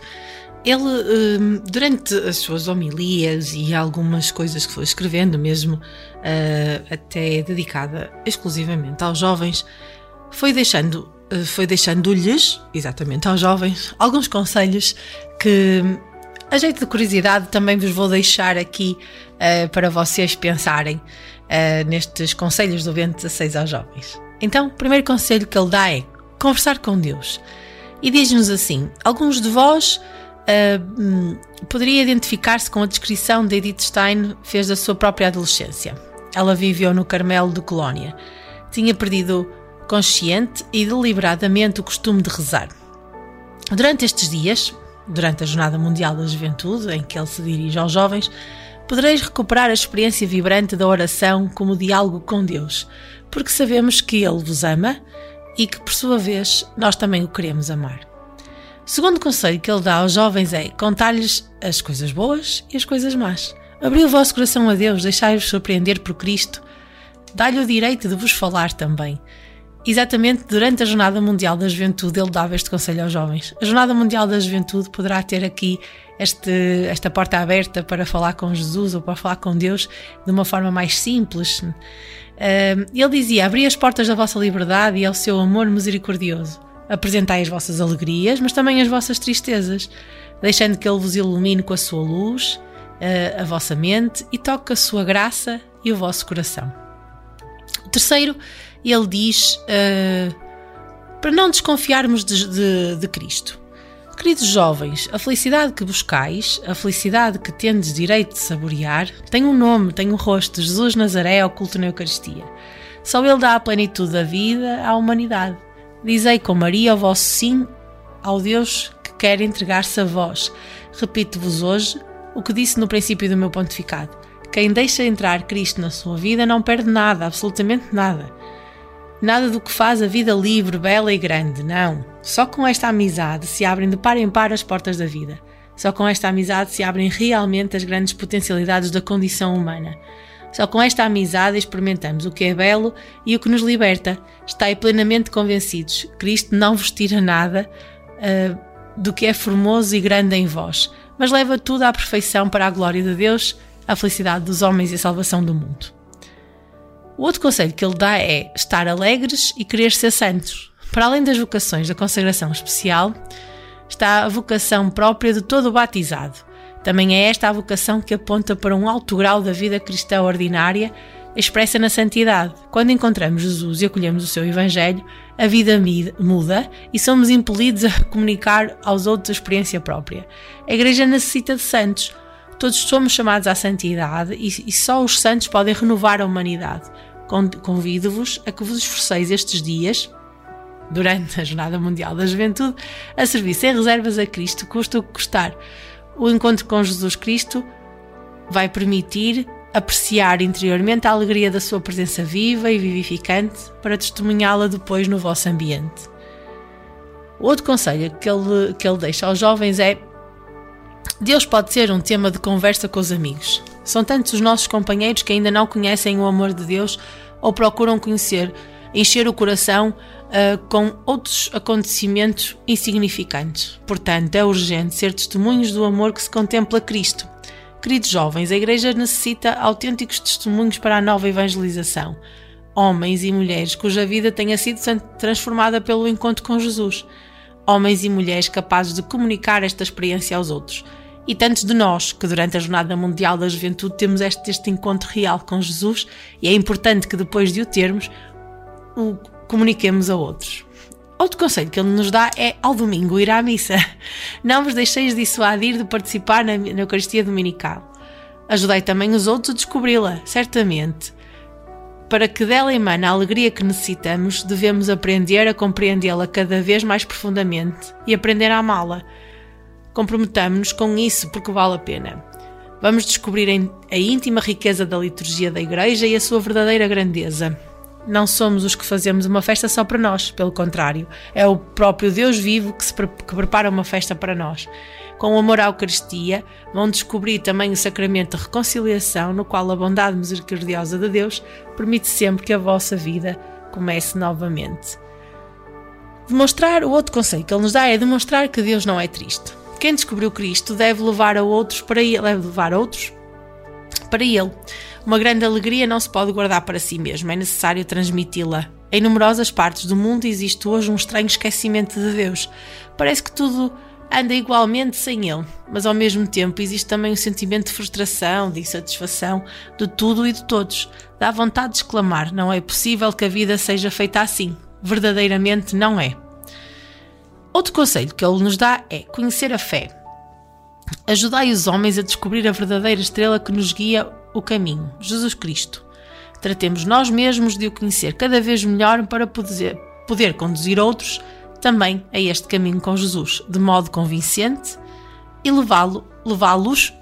ele, hum, durante as suas homilias e algumas coisas que foi escrevendo, mesmo eh, até dedicada exclusivamente aos jovens, foi deixando, eh, foi deixando-lhes, exatamente aos jovens, alguns conselhos que, a jeito de curiosidade, também vos vou deixar aqui eh, para vocês pensarem eh, nestes conselhos do Bento XVI aos jovens. Então, o primeiro conselho que ele dá é conversar com Deus. E diz-nos assim: alguns de vós hum, poderia identificar-se com a descrição de Edith Stein fez da sua própria adolescência. Ela viveu no Carmelo de Colónia. Tinha perdido consciente e deliberadamente o costume de rezar. Durante estes dias, durante a Jornada Mundial da Juventude, em que ele se dirige aos jovens, podereis recuperar a experiência vibrante da oração como diálogo com Deus, porque sabemos que Ele vos ama e que, por sua vez, nós também o queremos amar. O segundo conselho que ele dá aos jovens é contar-lhes as coisas boas e as coisas más. Abri o vosso coração a Deus, deixai-vos surpreender por Cristo. Dá-lhe o direito de vos falar também. Exatamente durante a Jornada Mundial da Juventude, ele dava este conselho aos jovens. A Jornada Mundial da Juventude poderá ter aqui este, esta porta aberta para falar com Jesus ou para falar com Deus de uma forma mais simples. Ele dizia: Abri as portas da vossa liberdade e ao seu amor misericordioso. Apresentai as vossas alegrias, mas também as vossas tristezas, deixando que Ele vos ilumine com a sua luz, uh, a vossa mente e toque a sua graça e o vosso coração. Terceiro, ele diz uh, para não desconfiarmos de, de, de Cristo. Queridos jovens, a felicidade que buscais, a felicidade que tendes direito de saborear, tem um nome, tem um rosto, Jesus Nazaré oculto na Eucaristia. Só Ele dá a plenitude da vida à humanidade. Dizei com Maria o vosso sim ao Deus que quer entregar-se a vós. Repito-vos hoje o que disse no princípio do meu pontificado. Quem deixa entrar Cristo na sua vida não perde nada, absolutamente nada. Nada do que faz a vida livre, bela e grande, não. Só com esta amizade se abrem de par em par as portas da vida. Só com esta amizade se abrem realmente as grandes potencialidades da condição humana. Só com esta amizade experimentamos o que é belo e o que nos liberta. Estai plenamente convencidos. Cristo não vos tira nada uh, do que é formoso e grande em vós, mas leva tudo à perfeição para a glória de Deus, a felicidade dos homens e a salvação do mundo. O outro conselho que ele dá é estar alegres e querer ser santos. Para além das vocações da consagração especial, está a vocação própria de todo o batizado. Também é esta a vocação que aponta para um alto grau da vida cristã ordinária, expressa na santidade. Quando encontramos Jesus e acolhemos o seu Evangelho, a vida muda e somos impelidos a comunicar aos outros a experiência própria. A Igreja necessita de santos. Todos somos chamados à santidade e, só os santos podem renovar a humanidade. Convido-vos a que vos esforceis estes dias, durante a Jornada Mundial da Juventude, a servir sem reservas a Cristo, custa o que custar. O encontro com Jesus Cristo vai permitir apreciar interiormente a alegria da sua presença viva e vivificante para testemunhá-la depois no vosso ambiente. Outro conselho que ele, que ele deixa aos jovens é: Deus pode ser um tema de conversa com os amigos. São tantos os nossos companheiros que ainda não conhecem o amor de Deus ou procuram conhecer, encher o coração uh, com outros acontecimentos insignificantes. Portanto, é urgente ser testemunhos do amor que se contempla Cristo. Queridos jovens, a Igreja necessita autênticos testemunhos para a nova evangelização. Homens e mulheres cuja vida tenha sido transformada pelo encontro com Jesus. Homens e mulheres capazes de comunicar esta experiência aos outros e tantos de nós que durante a Jornada Mundial da Juventude temos este, este encontro real com Jesus e é importante que depois de o termos o comuniquemos a outros. Outro conselho que ele nos dá é ao domingo ir à missa. [LAUGHS] Não vos deixeis dissuadir de participar na, na Eucaristia Dominical. Ajudei também os outros a descobri-la, certamente. Para que dela emane a alegria que necessitamos, devemos aprender a compreendê-la cada vez mais profundamente e aprender a amá-la Comprometamos-nos com isso porque vale a pena. Vamos descobrir a íntima riqueza da liturgia da Igreja e a sua verdadeira grandeza. Não somos os que fazemos uma festa só para nós, pelo contrário, é o próprio Deus vivo que, se pre que prepara uma festa para nós. Com o amor à Eucaristia, vão descobrir também o sacramento de reconciliação, no qual a bondade misericordiosa de Deus permite sempre que a vossa vida comece novamente. Demonstrar, o outro conselho que ele nos dá é demonstrar que Deus não é triste. Quem descobriu Cristo deve levar a outros para ele, deve levar outros para ele. Uma grande alegria não se pode guardar para si mesmo, é necessário transmiti-la. Em numerosas partes do mundo existe hoje um estranho esquecimento de Deus. Parece que tudo anda igualmente sem Ele, mas ao mesmo tempo existe também um sentimento de frustração, de insatisfação de tudo e de todos. Dá vontade de exclamar: não é possível que a vida seja feita assim. Verdadeiramente não é. Outro conselho que ele nos dá é conhecer a fé. Ajudai os homens a descobrir a verdadeira estrela que nos guia o caminho, Jesus Cristo. Tratemos nós mesmos de o conhecer cada vez melhor para poder, poder conduzir outros também a este caminho com Jesus, de modo convincente e levá-los levá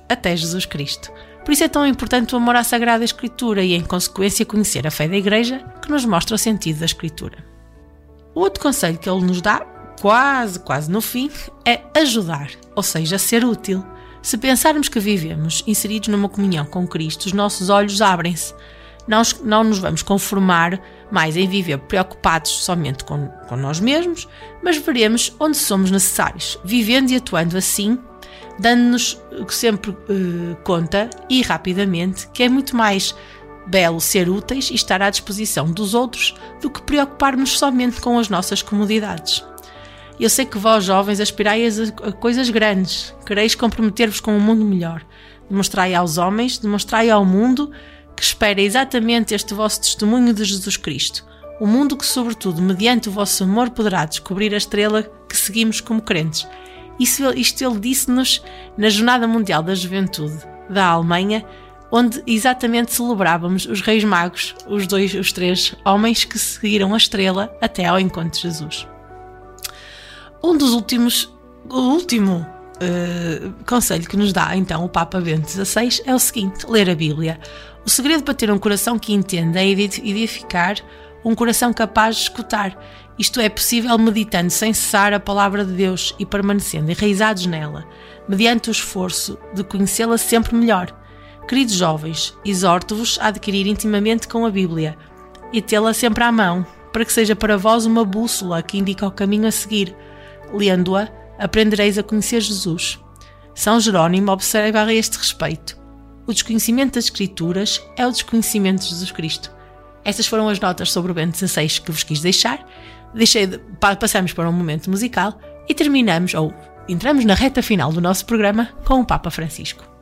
até Jesus Cristo. Por isso é tão importante o amor à Sagrada Escritura e, em consequência, conhecer a fé da Igreja, que nos mostra o sentido da Escritura. O outro conselho que ele nos dá quase, quase no fim, é ajudar, ou seja, ser útil. Se pensarmos que vivemos inseridos numa comunhão com Cristo, os nossos olhos abrem-se. Não, não nos vamos conformar mais em viver preocupados somente com, com nós mesmos, mas veremos onde somos necessários, vivendo e atuando assim, dando-nos sempre uh, conta e rapidamente que é muito mais belo ser úteis e estar à disposição dos outros do que preocupar-nos somente com as nossas comodidades. Eu sei que vós, jovens, aspirais a coisas grandes, quereis comprometer-vos com um mundo melhor. Demonstrai aos homens, demonstrai ao mundo que espera exatamente este vosso testemunho de Jesus Cristo. O mundo que, sobretudo, mediante o vosso amor, poderá descobrir a estrela que seguimos como crentes. Isso, isto ele disse-nos na Jornada Mundial da Juventude da Alemanha, onde exatamente celebrávamos os Reis Magos, os dois, os três homens que seguiram a estrela até ao encontro de Jesus. Um dos últimos, o último uh, conselho que nos dá então o Papa Bento XVI é o seguinte: ler a Bíblia. O segredo para ter um coração que entenda é edificar um coração capaz de escutar. Isto é possível meditando sem cessar a palavra de Deus e permanecendo enraizados nela, mediante o esforço de conhecê-la sempre melhor. Queridos jovens, exorto-vos a adquirir intimamente com a Bíblia e tê-la sempre à mão, para que seja para vós uma bússola que indica o caminho a seguir. Lendo-a, aprendereis a conhecer Jesus. São Jerónimo observa a este respeito. O desconhecimento das Escrituras é o desconhecimento de Jesus Cristo. Estas foram as notas sobre o Bento XVI que vos quis deixar. Deixei de, passamos para um momento musical e terminamos, ou entramos na reta final do nosso programa com o Papa Francisco.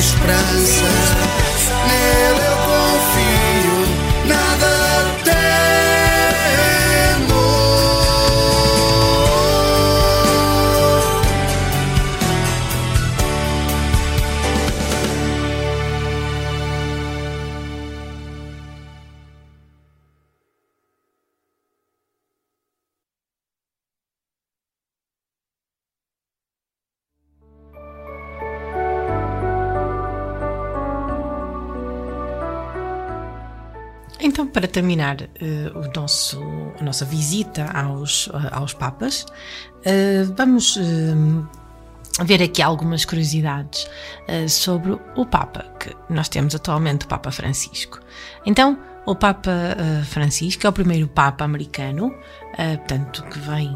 Esperança. Para terminar eh, o nosso, a nossa visita aos, aos Papas, eh, vamos ver aqui algumas curiosidades sobre o Papa, que nós temos atualmente o Papa Francisco. Então, o Papa Francisco é o primeiro Papa americano, portanto, que vem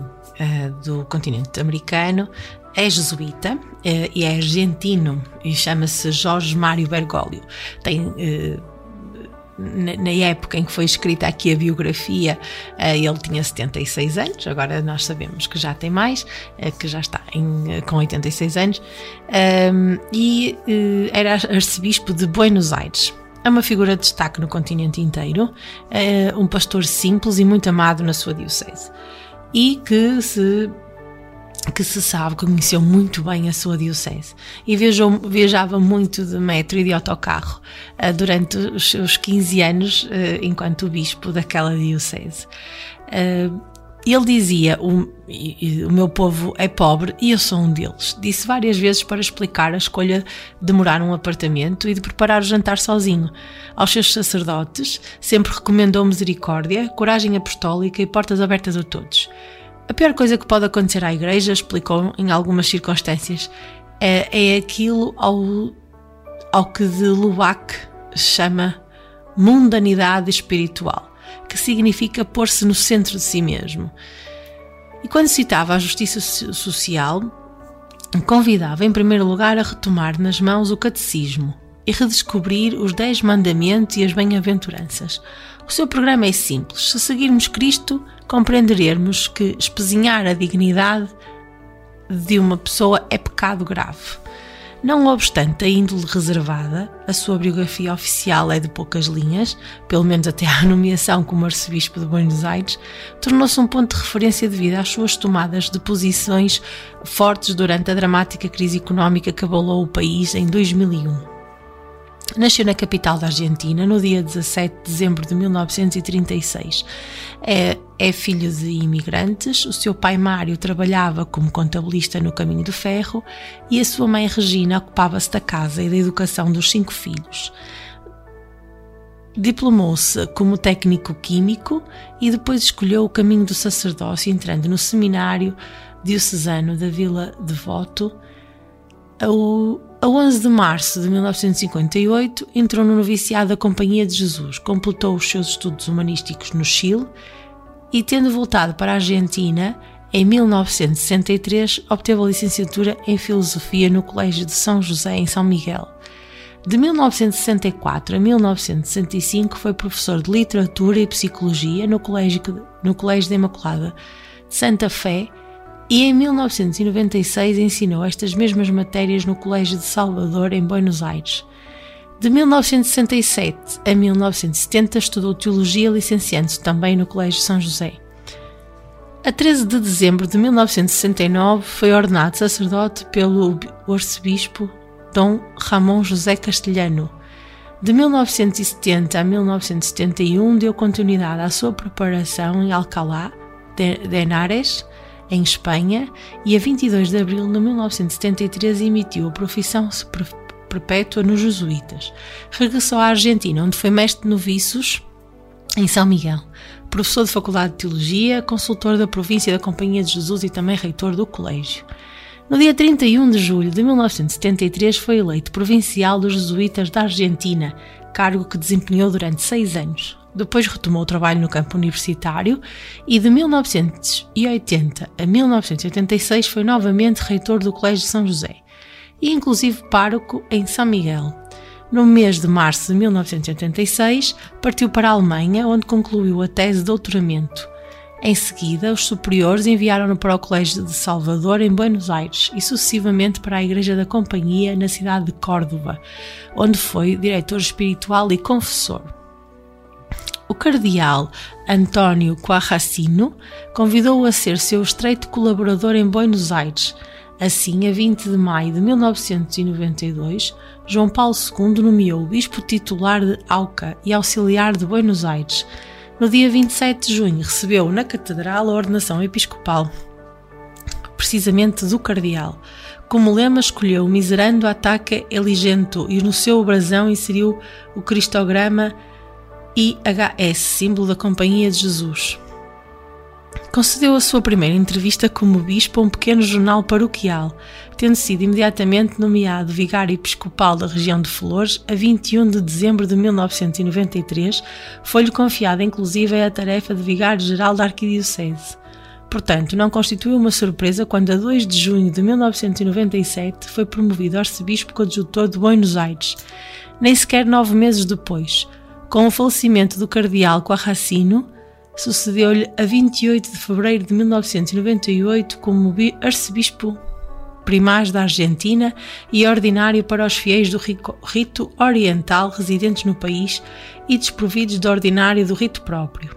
do continente americano, é jesuíta e é argentino e chama-se Jorge Mário Bergoglio. Tem na, época em que foi escrita aqui a biografia, eh, ele tinha 76 anos, agora nós sabemos que já tem mais, eh, que já está em, com 86 anos, Ahm, e eh, era arcebispo de Buenos Aires. É uma figura de destaque no continente inteiro, um pastor simples e muito amado na sua diocese. E que se que se sabe conheceu muito bem a sua diocese e viajou, viajava muito de metro e de autocarro eh, durante os seus 15 anos eh, enquanto bispo daquela diocese. Eh, ele dizia: o, o meu povo é pobre e eu sou um deles. Disse várias vezes para explicar a escolha de morar num apartamento e de preparar o jantar sozinho. Aos seus sacerdotes, sempre recomendou misericórdia, coragem apostólica e portas abertas a todos. A pior coisa que pode acontecer à Igreja, explicou em algumas circunstâncias, é, é aquilo ao, ao que de Lubac chama mundanidade espiritual, que significa pôr-se no centro de si mesmo. E quando citava a justiça so- social, convidava em primeiro lugar a retomar nas mãos o catecismo e redescobrir os Dez Mandamentos e as Bem-aventuranças. O seu programa é simples. Se seguirmos Cristo, compreenderemos que espezinhar a dignidade de uma pessoa é pecado grave. Não obstante a índole reservada, a sua biografia oficial é de poucas linhas, pelo menos até à [LAUGHS] nomeação como arcebispo de Buenos Aires, tornou-se um ponto de referência devido às suas tomadas de posições fortes durante a dramática crise económica que abalou o país em 2001. Nasceu na capital da Argentina no dia 17 de dezembro de 1936. É, é, filho de imigrantes. O seu pai Mário trabalhava como contabilista no Caminho do Ferro e a sua mãe Regina ocupava-se da casa e da educação dos cinco filhos. Diplomou-se como técnico químico e depois escolheu o caminho do sacerdócio, entrando no seminário diocesano da Vila Devoto. O a 11 de março de 1958, entrou no noviciado da Companhia de Jesus, completou os seus estudos humanísticos no Chile e, tendo voltado para a Argentina, em 1963 obteve a licenciatura em Filosofia no Colégio de São José, em São Miguel. De 1964 a 1965 foi professor de Literatura e Psicologia no Colégio, no Colégio da Imaculada de Santa Fé e em 1996 ensinou estas mesmas matérias no Colégio de Salvador, em Buenos Aires. De 1967 a 1970 estudou Teologia, licenciando-se também no Colégio São José. A 13 de dezembro de 1969 foi ordenado sacerdote pelo arcebispo Dom Ramon José Castelhano. De 1970 a 1971 deu continuidade à sua preparação em Alcalá de Henares, em Espanha, e a 22 de abril de 1973 emitiu a profissão perpétua nos Jesuítas. Regressou à Argentina, onde foi mestre de noviços em São Miguel, professor de Faculdade de Teologia, consultor da província da Companhia de Jesus e também reitor do colégio. No dia 31 de julho de 1973 foi eleito provincial dos Jesuítas da Argentina, cargo que desempenhou durante seis anos. Depois retomou o trabalho no campo universitário e de 1980 a 1986 foi novamente reitor do Colégio de São José e inclusive pároco em São Miguel. No mês de março de 1986, partiu para a Alemanha, onde concluiu a tese de doutoramento. Em seguida, os superiores enviaram-no para o Colégio de Salvador, em Buenos Aires, e sucessivamente para a Igreja da Companhia, na cidade de Córdoba, onde foi diretor espiritual e confessor. O cardeal António Quarracino convidou-o a ser seu estreito colaborador em Buenos Aires. Assim, a 20 de maio de 1992, João Paulo II nomeou o bispo titular de Auca e auxiliar de Buenos Aires. No dia 27 de junho, recebeu na Catedral a ordenação episcopal, precisamente do cardeal. Como lema, escolheu Miserando Ataque Eligento e no seu brasão inseriu o cristograma IHS, símbolo da Companhia de Jesus. Concedeu a sua primeira entrevista como bispo a um pequeno jornal paroquial, tendo sido imediatamente nomeado vigário episcopal da região de Flores a 21 de dezembro de 1993, foi-lhe confiada inclusive a tarefa de vigário-geral da Arquidiocese. Portanto, não constituiu uma surpresa quando, a 2 de junho de 1997, foi promovido arcebispo coadjutor de Buenos Aires. Nem sequer nove meses depois, com o falecimento do cardeal Quarracino, sucedeu-lhe a 28 de fevereiro de 1998 como arcebispo primaz da Argentina e ordinário para os fiéis do rito oriental residentes no país e desprovidos do ordinário do rito próprio.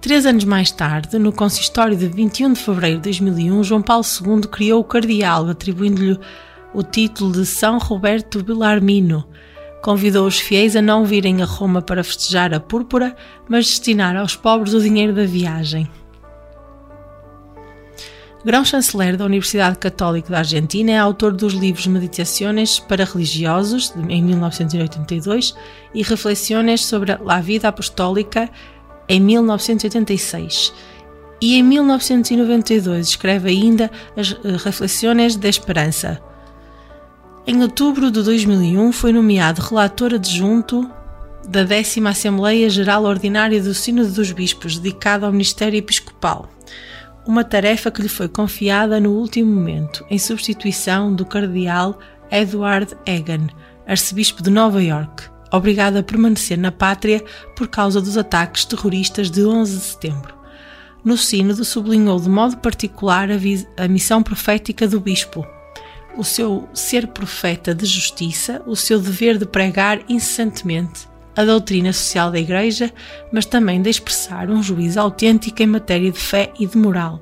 Três anos mais tarde, no consistório de 21 de fevereiro de 2001, João Paulo II criou o cardeal, atribuindo-lhe o título de São Roberto Belarmino, Convidou os fiéis a não virem a Roma para festejar a púrpura, mas destinar aos pobres o dinheiro da viagem. Grão-chanceler da Universidade Católica da Argentina, é autor dos livros Meditações para Religiosos, em 1982, e Reflexões sobre a Vida Apostólica, em 1986. E em 1992 escreve ainda as Reflexões de Esperança, em outubro de 2001 foi nomeado relator adjunto da 10 Assembleia Geral Ordinária do Sínodo dos Bispos, dedicado ao Ministério Episcopal, uma tarefa que lhe foi confiada no último momento, em substituição do cardeal Edward Egan, arcebispo de Nova York, obrigado a permanecer na pátria por causa dos ataques terroristas de 11 de setembro. No Sínodo sublinhou de modo particular a, a missão profética do bispo, o seu ser profeta de justiça, o seu dever de pregar incessantemente a doutrina social da Igreja, mas também de expressar um juízo autêntico em matéria de fé e de moral.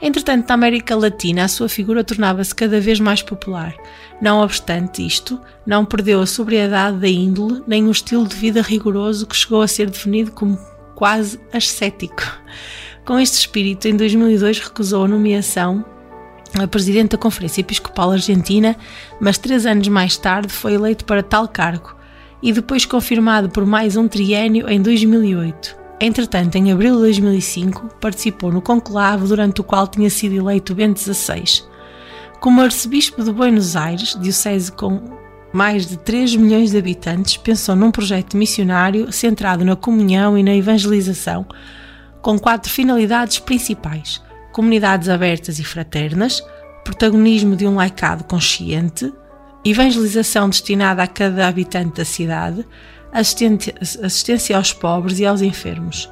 Entretanto, na América Latina, a sua figura tornava-se cada vez mais popular. Não obstante isto, não perdeu a sobriedade da índole nem o estilo de vida rigoroso que chegou a ser definido como quase ascético. Com este espírito, em 2002 recusou a nomeação a presidente da Conferência Episcopal Argentina, mas três anos mais tarde foi eleito para tal cargo e depois confirmado por mais um triênio em 2008. Entretanto, em abril de 2005, participou no conclave durante o qual tinha sido eleito Bento XVI. Como arcebispo de Buenos Aires, diocese com mais de 3 milhões de habitantes, pensou num projeto missionário centrado na comunhão e na evangelização, com quatro finalidades principais: comunidades abertas e fraternas, protagonismo de um laicado consciente, evangelização destinada a cada habitante da cidade, assistência aos pobres e aos enfermos.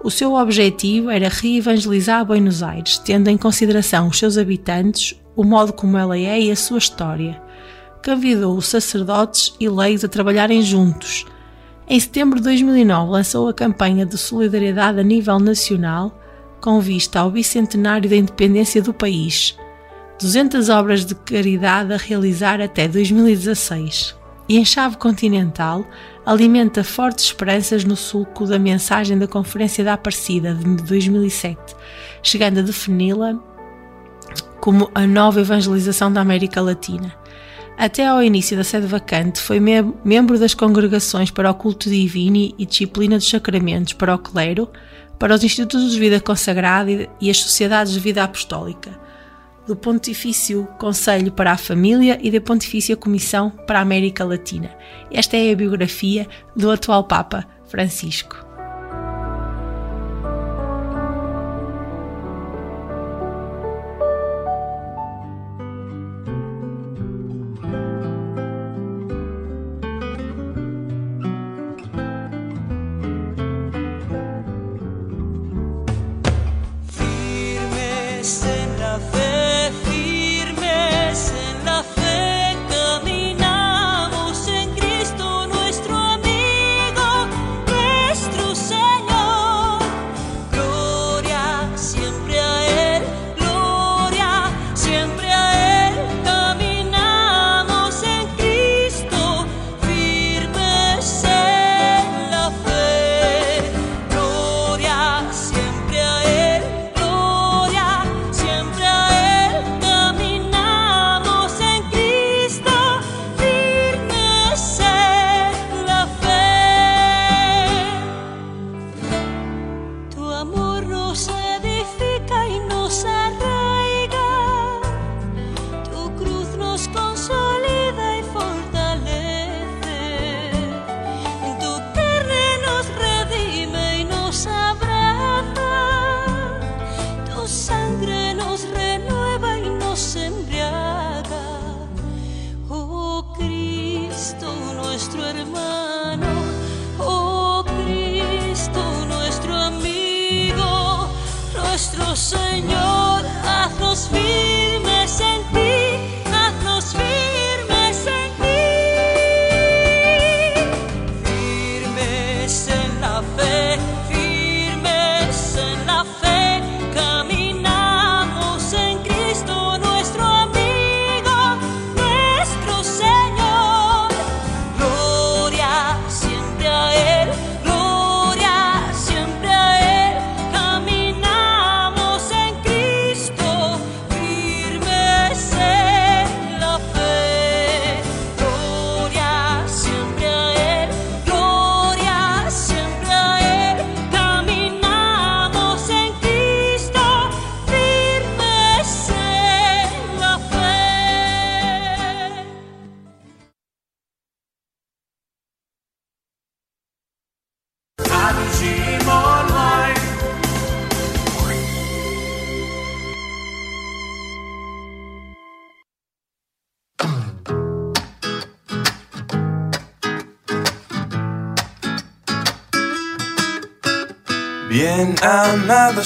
O seu objetivo era reevangelizar Buenos Aires, tendo em consideração os seus habitantes, o modo como ela é e a sua história. Convidou os sacerdotes e leigos a trabalharem juntos. Em setembro de 2009 lançou a campanha de solidariedade a nível nacional, com vista ao bicentenário da independência do país. 200 obras de caridade a realizar até 2016. E em chave continental, alimenta fortes esperanças no sulco da mensagem da Conferência da Aparecida de 2007, chegando a defini-la como a nova evangelização da América Latina. Até ao início da sede vacante, foi mem membro das congregações para o culto divino e disciplina dos sacramentos para o clero, para os institutos de vida consagrada e as sociedades de vida apostólica do Pontifício Conselho para a Família e da Pontifícia Comissão para a América Latina. Esta é a biografia do atual Papa Francisco. Nuestro Señor, haznos firmes en ti.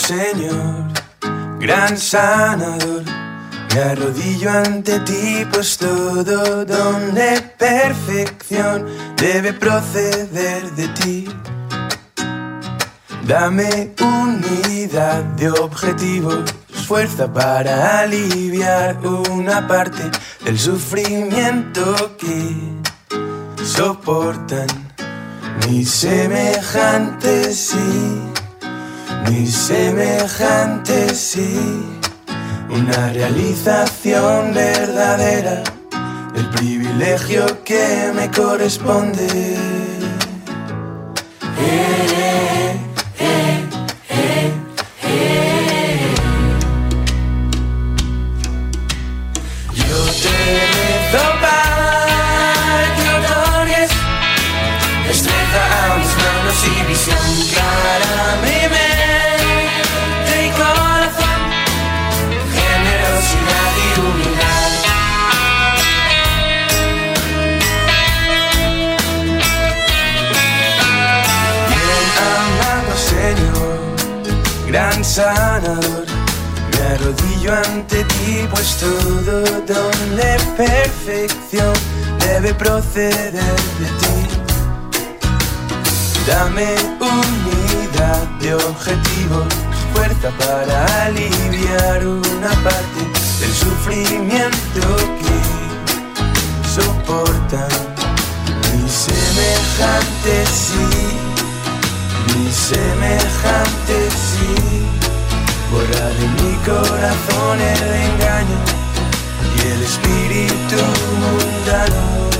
Señor, gran sanador, Me arrodillo ante ti, pues todo don de perfección debe proceder de ti. Dame unidad de objetivos, fuerza para aliviar una parte del sufrimiento que soportan mis semejantes, sí, mis semejantes, sí. Una realización verdadera del privilegio que me corresponde. Sanador, me arrodillo ante ti, pues todo don de perfección debe proceder de ti. Dame unidad de objetivos, fuerza para aliviar una parte del sufrimiento que soportan mis semejantes, sí, mis semejantes, sí. Borra de mi corazón el engaño y el espíritu mundano.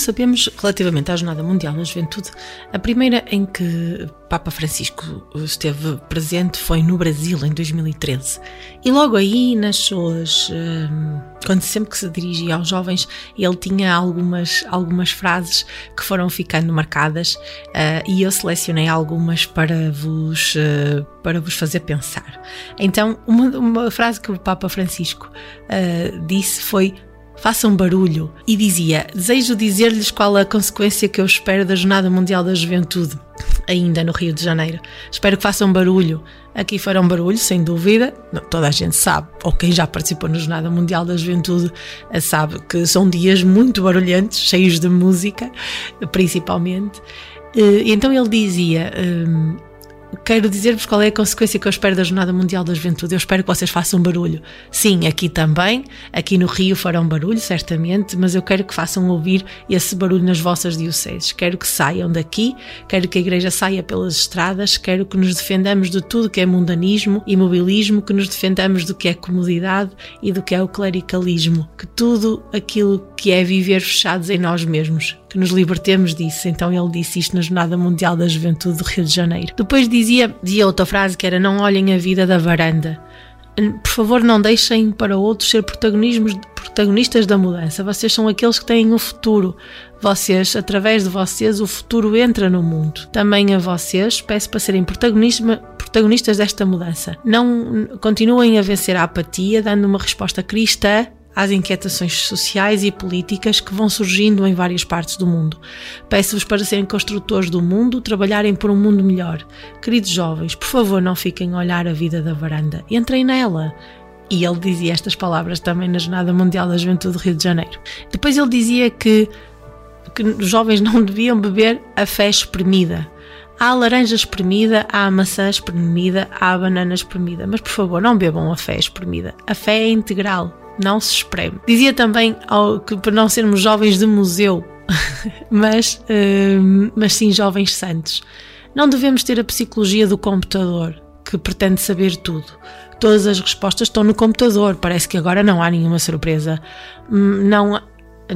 Sabemos, relativamente à Jornada Mundial da Juventude, a primeira em que Papa Francisco esteve presente foi no Brasil, em 2013. E logo aí, nas suas. hum, quando sempre que se dirigia aos jovens, ele tinha algumas, algumas frases que foram ficando marcadas ah, e eu selecionei algumas para vos, ah, para vos fazer pensar. Então, uma, uma frase que o Papa Francisco ah, disse foi façam barulho. E dizia: Desejo dizer-lhes qual a consequência que eu espero da Jornada Mundial da Juventude, ainda no Rio de Janeiro. Espero que façam barulho. Aqui farão barulho, sem dúvida. Não, toda a gente sabe, ou quem já participou na Jornada Mundial da Juventude eh, sabe que são dias muito barulhentos, cheios de música, principalmente. Eh, então ele dizia. Quero dizer-vos qual é a consequência que eu espero da Jornada Mundial da Juventude. Eu espero que vocês façam barulho. Sim, aqui também. Aqui no Rio farão barulho, certamente, mas eu quero que façam ouvir esse barulho nas vossas dioceses. Quero que saiam daqui, quero que a Igreja saia pelas estradas, quero que nos defendamos de tudo que é mundanismo e mobilismo, que nos defendamos do que é comodidade e do que é o clericalismo. Que tudo aquilo que é viver fechados em nós mesmos, que nos libertemos disso. Então ele disse isto na Jornada Mundial da Juventude do Rio de Janeiro. Depois dizia, dizia outra frase que era: Não olhem a vida da varanda. Por favor, não deixem para outros ser protagonistas da mudança. Vocês são aqueles que têm o futuro. Vocês, através de vocês, o futuro entra no mundo. Também a vocês peço para serem protagonistas desta mudança. Não continuem a vencer a apatia, dando uma resposta cristã às inquietações sociais e políticas que vão surgindo em várias partes do mundo. Peço-vos para serem construtores do mundo, trabalharem por um mundo melhor. Queridos jovens, por favor, não fiquem a olhar a vida da varanda. Entrem nela. E ele dizia estas palavras também na Jornada Mundial da Juventude do Rio de Janeiro. Depois ele dizia que, que os jovens não deviam beber a fé espremida. Há laranja espremida, há maçã espremida, há banana espremida. Mas por favor, não bebam a fé espremida. A fé é integral, não se espreme. Dizia também ao, que para não sermos jovens de museu, [LAUGHS] mas, hum, mas sim jovens santos. Não devemos ter a psicologia do computador, que pretende saber tudo. Todas as respostas estão no computador, parece que agora não há nenhuma surpresa. Hum, Não,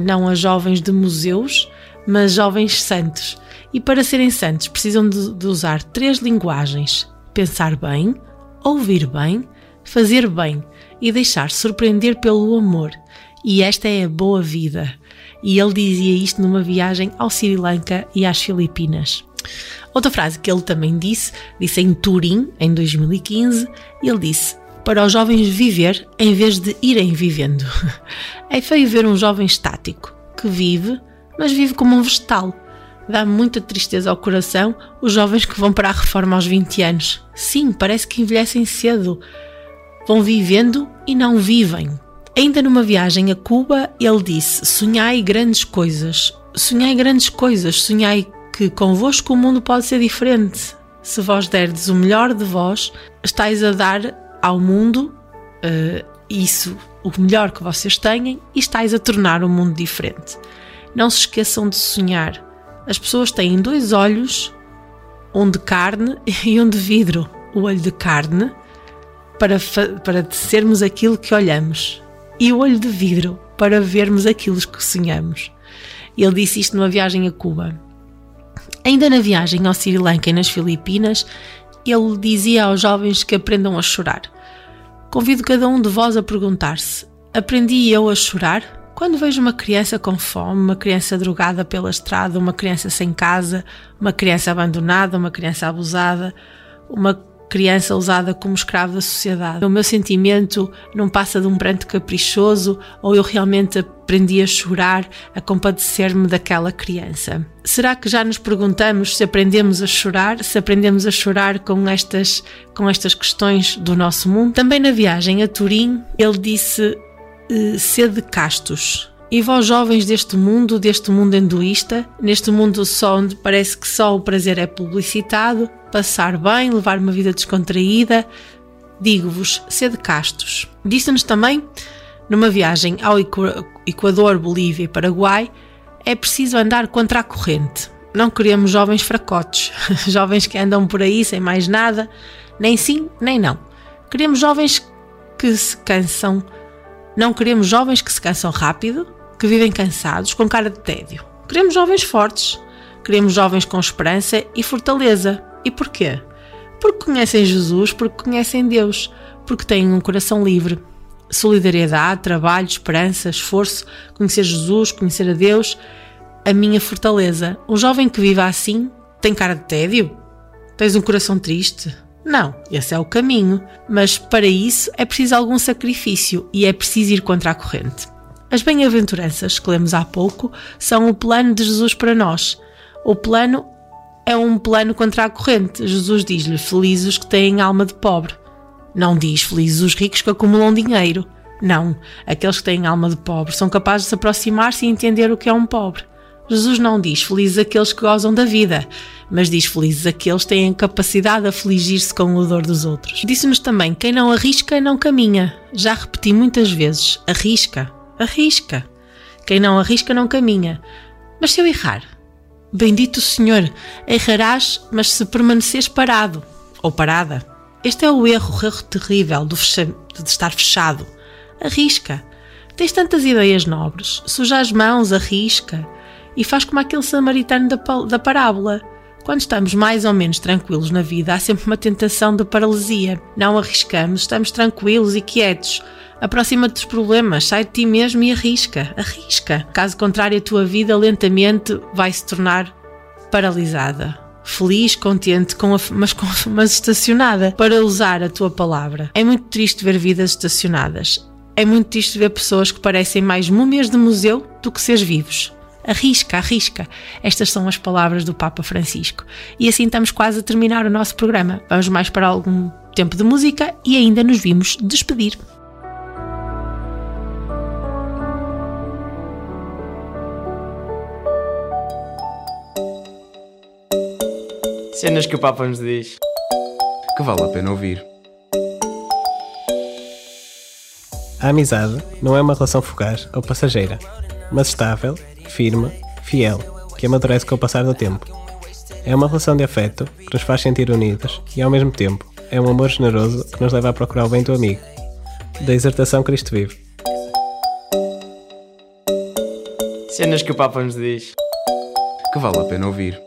não a jovens de museus, mas jovens santos. E para serem santos precisam de, de usar três linguagens: pensar bem, ouvir bem, fazer bem e deixar surpreender pelo amor. E esta é a boa vida. E ele dizia isto numa viagem ao Sri Lanka e às Filipinas. Outra frase que ele também disse, disse em Turim, em 2015, ele disse: Para os jovens viver em vez de irem vivendo. [LAUGHS] É feio ver um jovem estático, que vive, mas vive como um vegetal. Dá muita tristeza ao coração os jovens que vão para a reforma aos 20 anos. Sim, parece que envelhecem cedo. Vão vivendo e não vivem. Ainda numa viagem a Cuba, ele disse: Sonhai grandes coisas. Sonhai grandes coisas. Sonhai que convosco o mundo pode ser diferente. Se vós derdes o melhor de vós, estáis a dar ao mundo eh, isso, o melhor que vocês têm, e estáis a tornar o mundo diferente. Não se esqueçam de sonhar. As pessoas têm dois olhos, um de carne [LAUGHS] e um de vidro. O olho de carne para, para sermos aquilo que olhamos, e o olho de vidro para vermos aquilo que sonhamos. Ele disse isto numa viagem a Cuba. Ainda na viagem ao Sri Lanka e nas Filipinas, ele dizia aos jovens que aprendam a chorar. Convido cada um de vós a perguntar-se: aprendi eu a chorar? Quando vejo uma criança com fome, uma criança drogada pela estrada, uma criança sem casa, uma criança abandonada, uma criança abusada, uma criança usada como escravo da sociedade, o meu sentimento não passa de um pranto caprichoso ou eu realmente aprendi a chorar, a compadecer-me daquela criança? Será que já nos perguntamos se aprendemos a chorar, se aprendemos a chorar com estas, com estas questões do nosso mundo? Também na viagem a Turim, ele disse eh, sede castos. E vós jovens deste mundo, deste mundo hinduísta, neste mundo só onde parece que só o prazer é publicitado, passar bem, levar uma vida descontraída, digo-vos, sede castos. Disse-nos também, numa viagem ao Equa- Equador, Bolívia e Paraguai, é preciso andar contra a corrente. Não queremos jovens fracotes, [LAUGHS] jovens que andam por aí sem mais nada, nem sim, nem não. Queremos jovens que se cansam não queremos jovens que se cansam rápido, que vivem cansados, com cara de tédio. Queremos jovens fortes. Queremos jovens com esperança e fortaleza. E porquê? Porque conhecem Jesus, porque conhecem Deus, porque têm um coração livre. Solidariedade, trabalho, esperança, esforço, conhecer Jesus, conhecer a Deus, a minha fortaleza. Um jovem que viva assim tem cara de tédio? Tens um coração triste? Não, esse é o caminho. Mas para isso é preciso algum sacrifício e é preciso ir contra a corrente. As bem-aventuranças que lemos há pouco são o plano de Jesus para nós. O plano é um plano contra a corrente. Jesus diz-lhe: Felizes os que têm alma de pobre. Não diz felizes os ricos que acumulam dinheiro. Não, aqueles que têm alma de pobre são capazes de se aproximar-se e entender o que é um pobre. Jesus não diz felizes aqueles que gozam da vida, mas diz felizes aqueles que têm capacidade de afligir-se com o dor dos outros. Disse-nos também: quem não arrisca, não caminha. Já repeti muitas vezes: arrisca, arrisca. Quem não arrisca, não caminha. Mas se eu errar? Bendito Senhor, errarás, mas se permaneceres parado ou parada. Este é o erro, o erro terrível de estar fechado. Arrisca. Tens tantas ideias nobres. Suja as mãos, arrisca. E faz como aquele samaritano da, da parábola. Quando estamos mais ou menos tranquilos na vida, há sempre uma tentação de paralisia. Não arriscamos, estamos tranquilos e quietos. Aproxima-te dos problemas, sai de ti mesmo e arrisca. Arrisca. Caso contrário, a tua vida lentamente vai se tornar paralisada. Feliz, contente, com a- mas, com, mas estacionada, para usar a tua palavra. É muito triste ver vidas estacionadas. É muito triste ver pessoas que parecem mais múmias de museu do que seres vivos. Arrisca, arrisca. Estas são as palavras do Papa Francisco. E assim estamos quase a terminar o nosso programa. Vamos mais para algum tempo de música e ainda nos vimos despedir. Cenas que o Papa nos diz. Que vale a pena ouvir. A amizade não é uma relação fugaz ou passageira, mas estável, firme, fiel, que amadurece com o passar do tempo. É uma relação de afeto que nos faz sentir unidos e, ao mesmo tempo, é um amor generoso que nos leva a procurar o bem do amigo. Da exortação Cristo vive. Cenas que o Papa nos diz. Que vale a pena ouvir.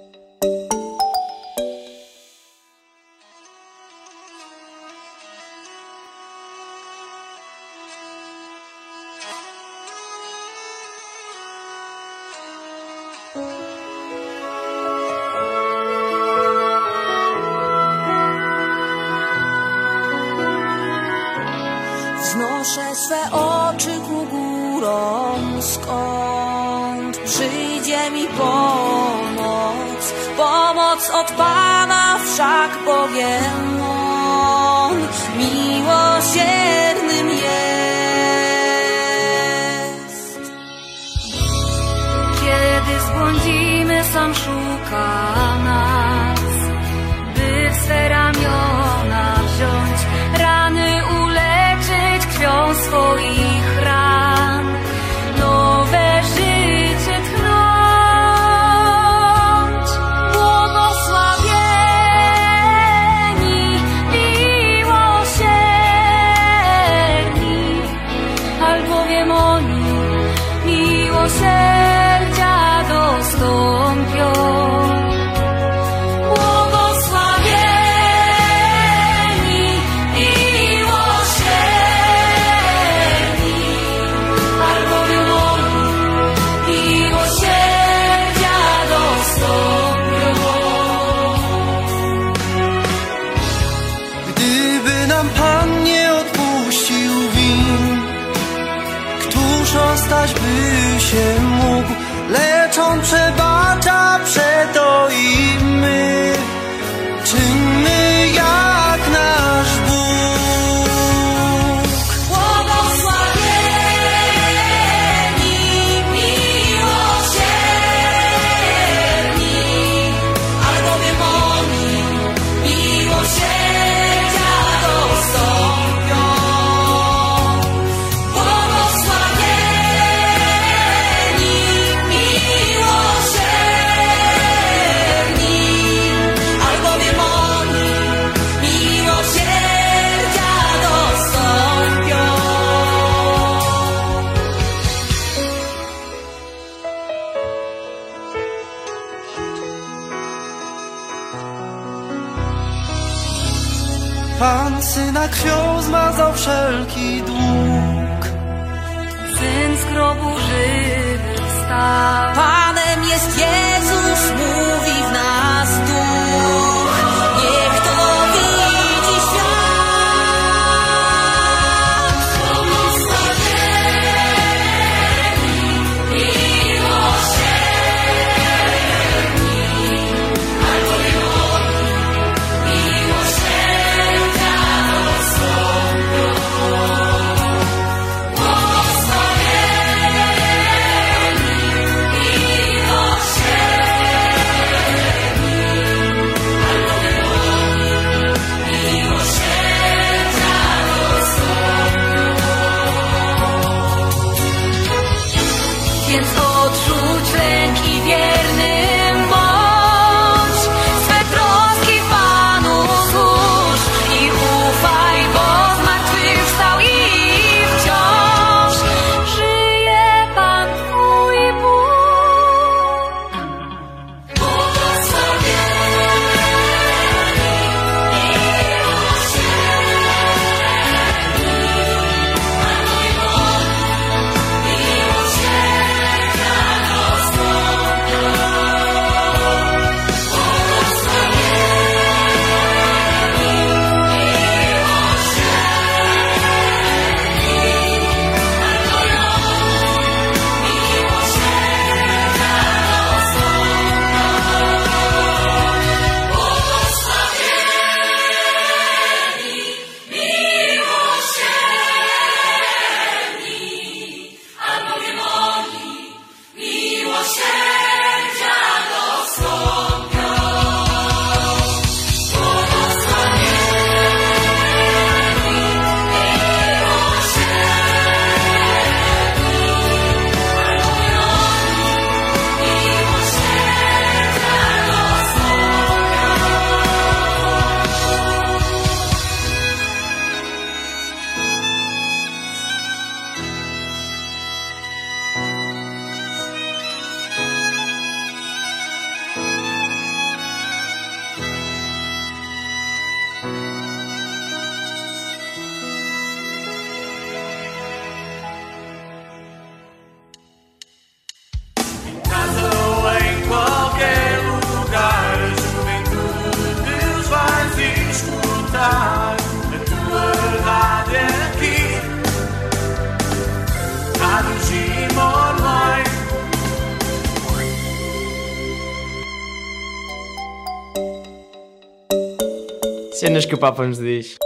o Papa nos diz.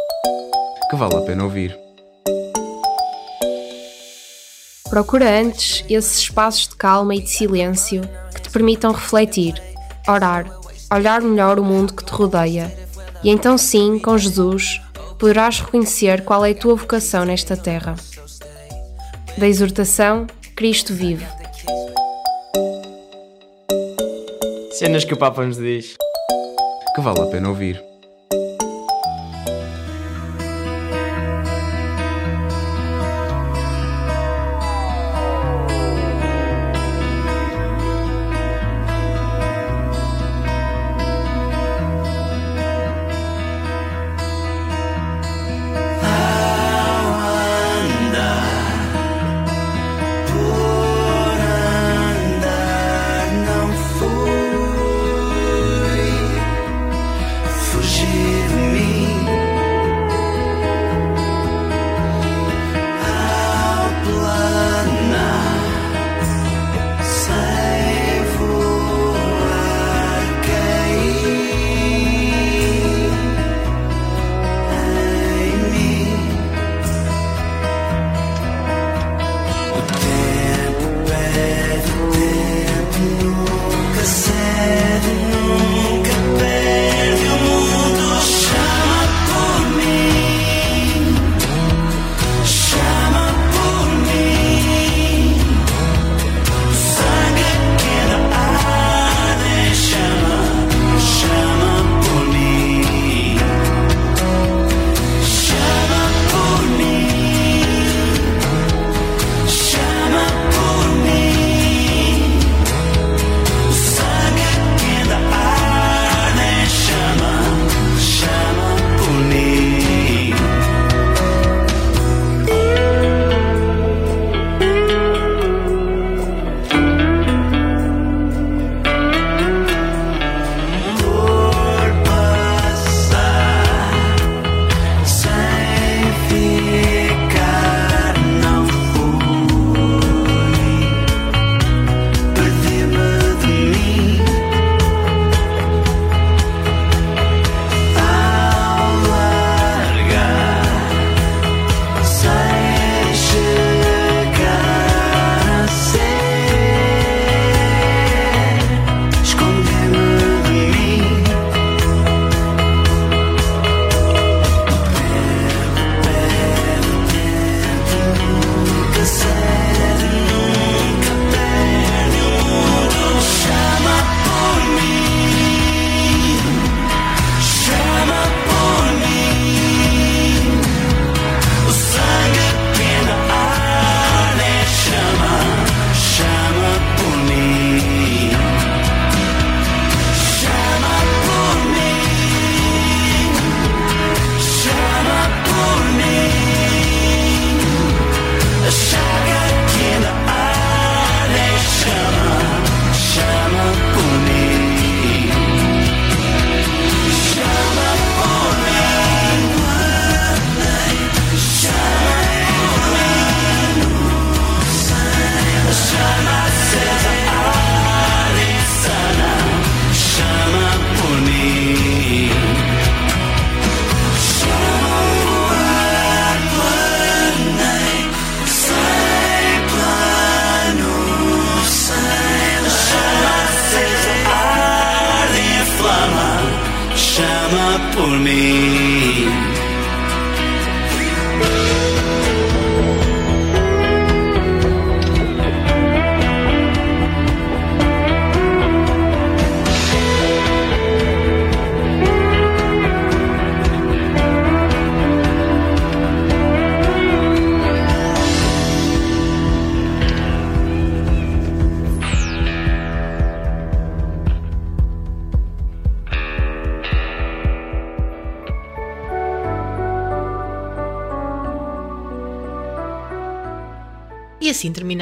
Que vale a pena ouvir. Procura antes esses espaços de calma e de silêncio que te permitam refletir, orar, olhar melhor o mundo que te rodeia. E então, sim, com Jesus, poderás reconhecer qual é a tua vocação nesta terra. Da exortação, Cristo vive. Cenas que o Papa nos diz. Que vale a pena ouvir.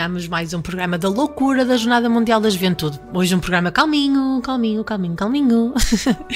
terminamos mais um programa da loucura da Jornada Mundial da Juventude. Hoje um programa calminho, calminho, calminho, calminho.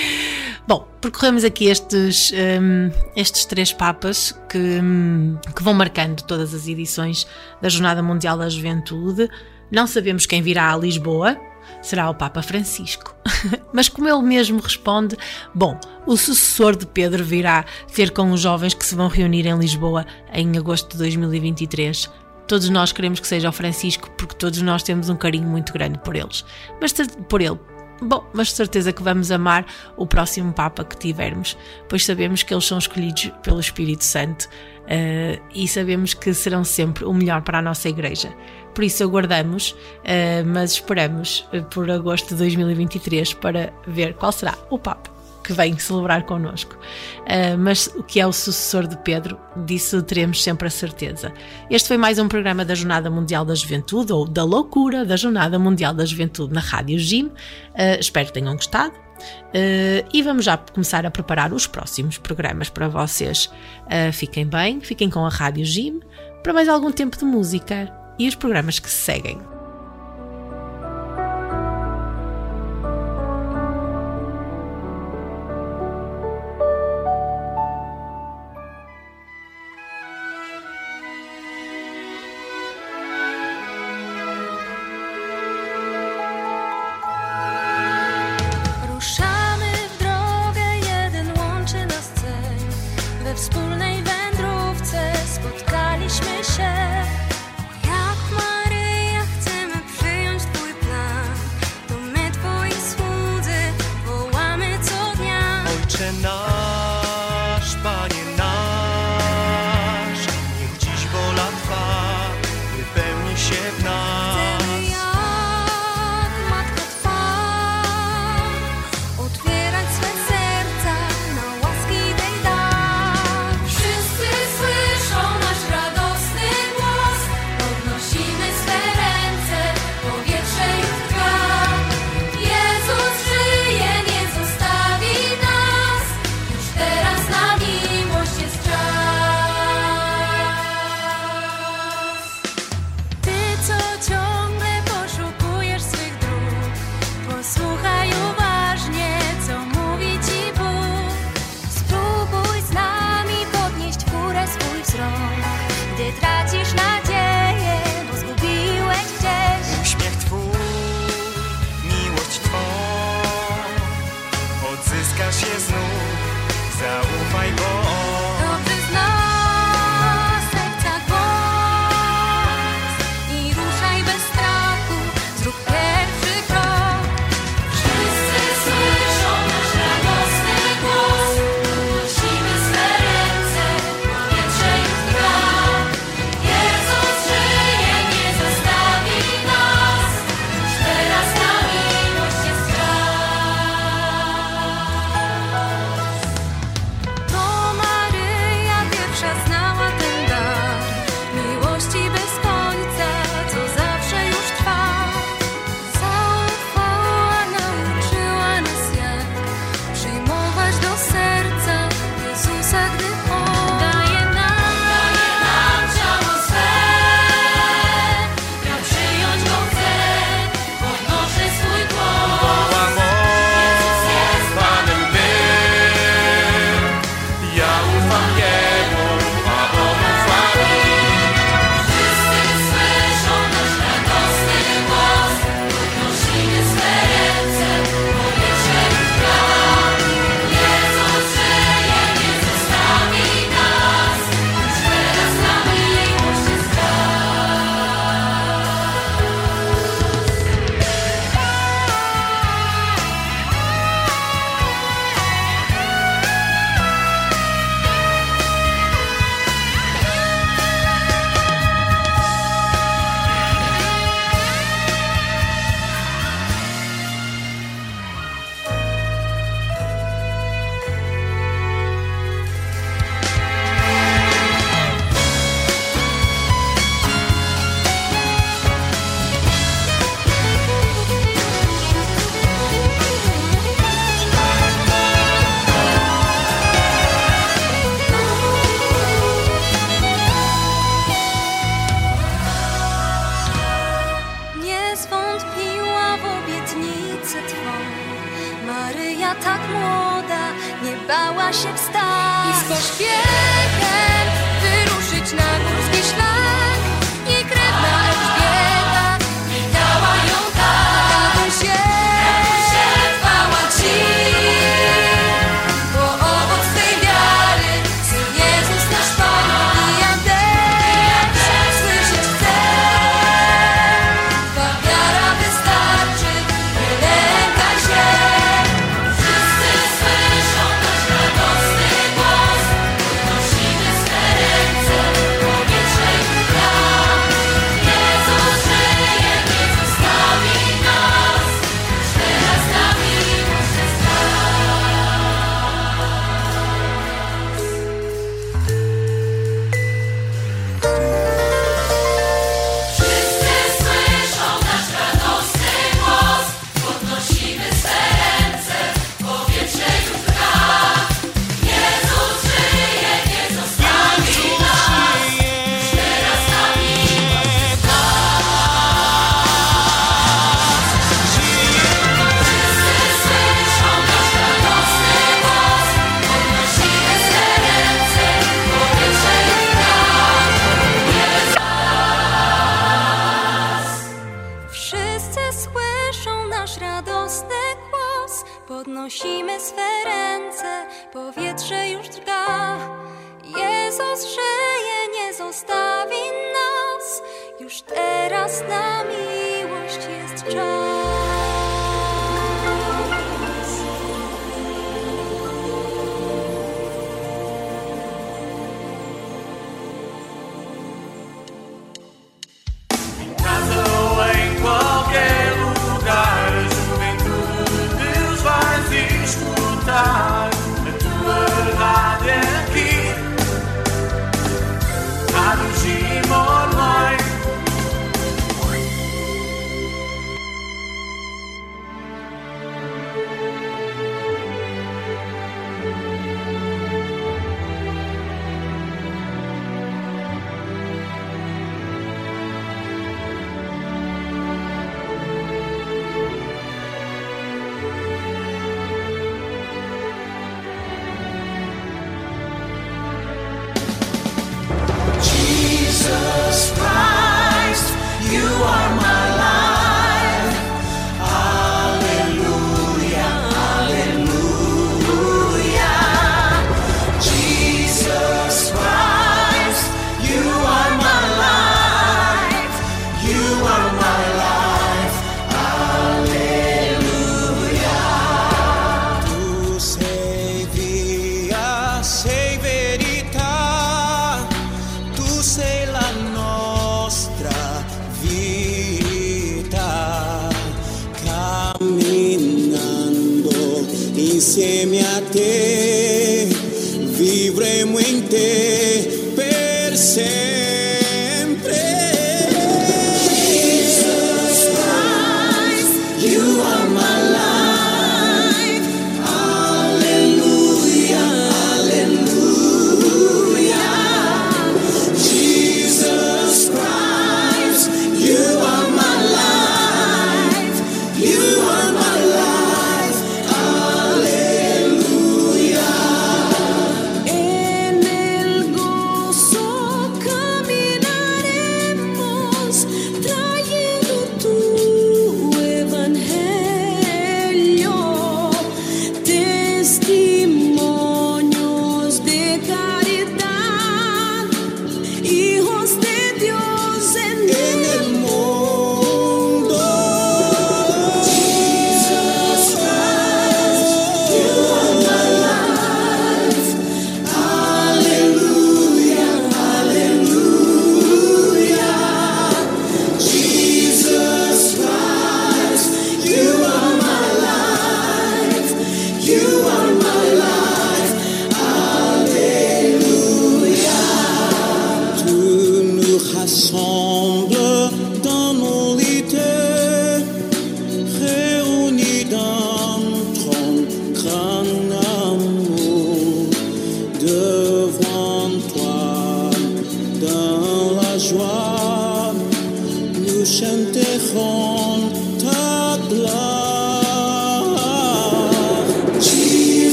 [LAUGHS] Bom, percorremos aqui estes, um, estes três papas que, um, que vão marcando todas as edições da Jornada Mundial da Juventude. Não sabemos quem virá a Lisboa, será o Papa Francisco. [LAUGHS] Mas como ele mesmo responde, bom, o sucessor de Pedro virá ter com os jovens que se vão reunir em Lisboa em agosto de 2023 Todos nós queremos que seja o Francisco porque todos nós temos um carinho muito grande por eles. Mas por ele, Bom, mas de certeza que vamos amar o próximo Papa que tivermos, pois sabemos que eles são escolhidos pelo Espírito Santo uh, e sabemos que serão sempre o melhor para a nossa Igreja. Por isso aguardamos, uh, mas esperamos uh, por agosto de 2023 para ver qual será o Papa que vem celebrar connosco. Uh, mas o que é o sucessor de Pedro, disso teremos sempre a certeza. Este foi mais um programa da Jornada Mundial da Juventude, ou da loucura da Jornada Mundial da Juventude na Rádio Jim. Uh, espero que tenham gostado. Uh, e vamos já começar a preparar os próximos programas para vocês. fiquem bem, fiquem com a Rádio Jim para mais algum tempo de música e os programas que se seguem.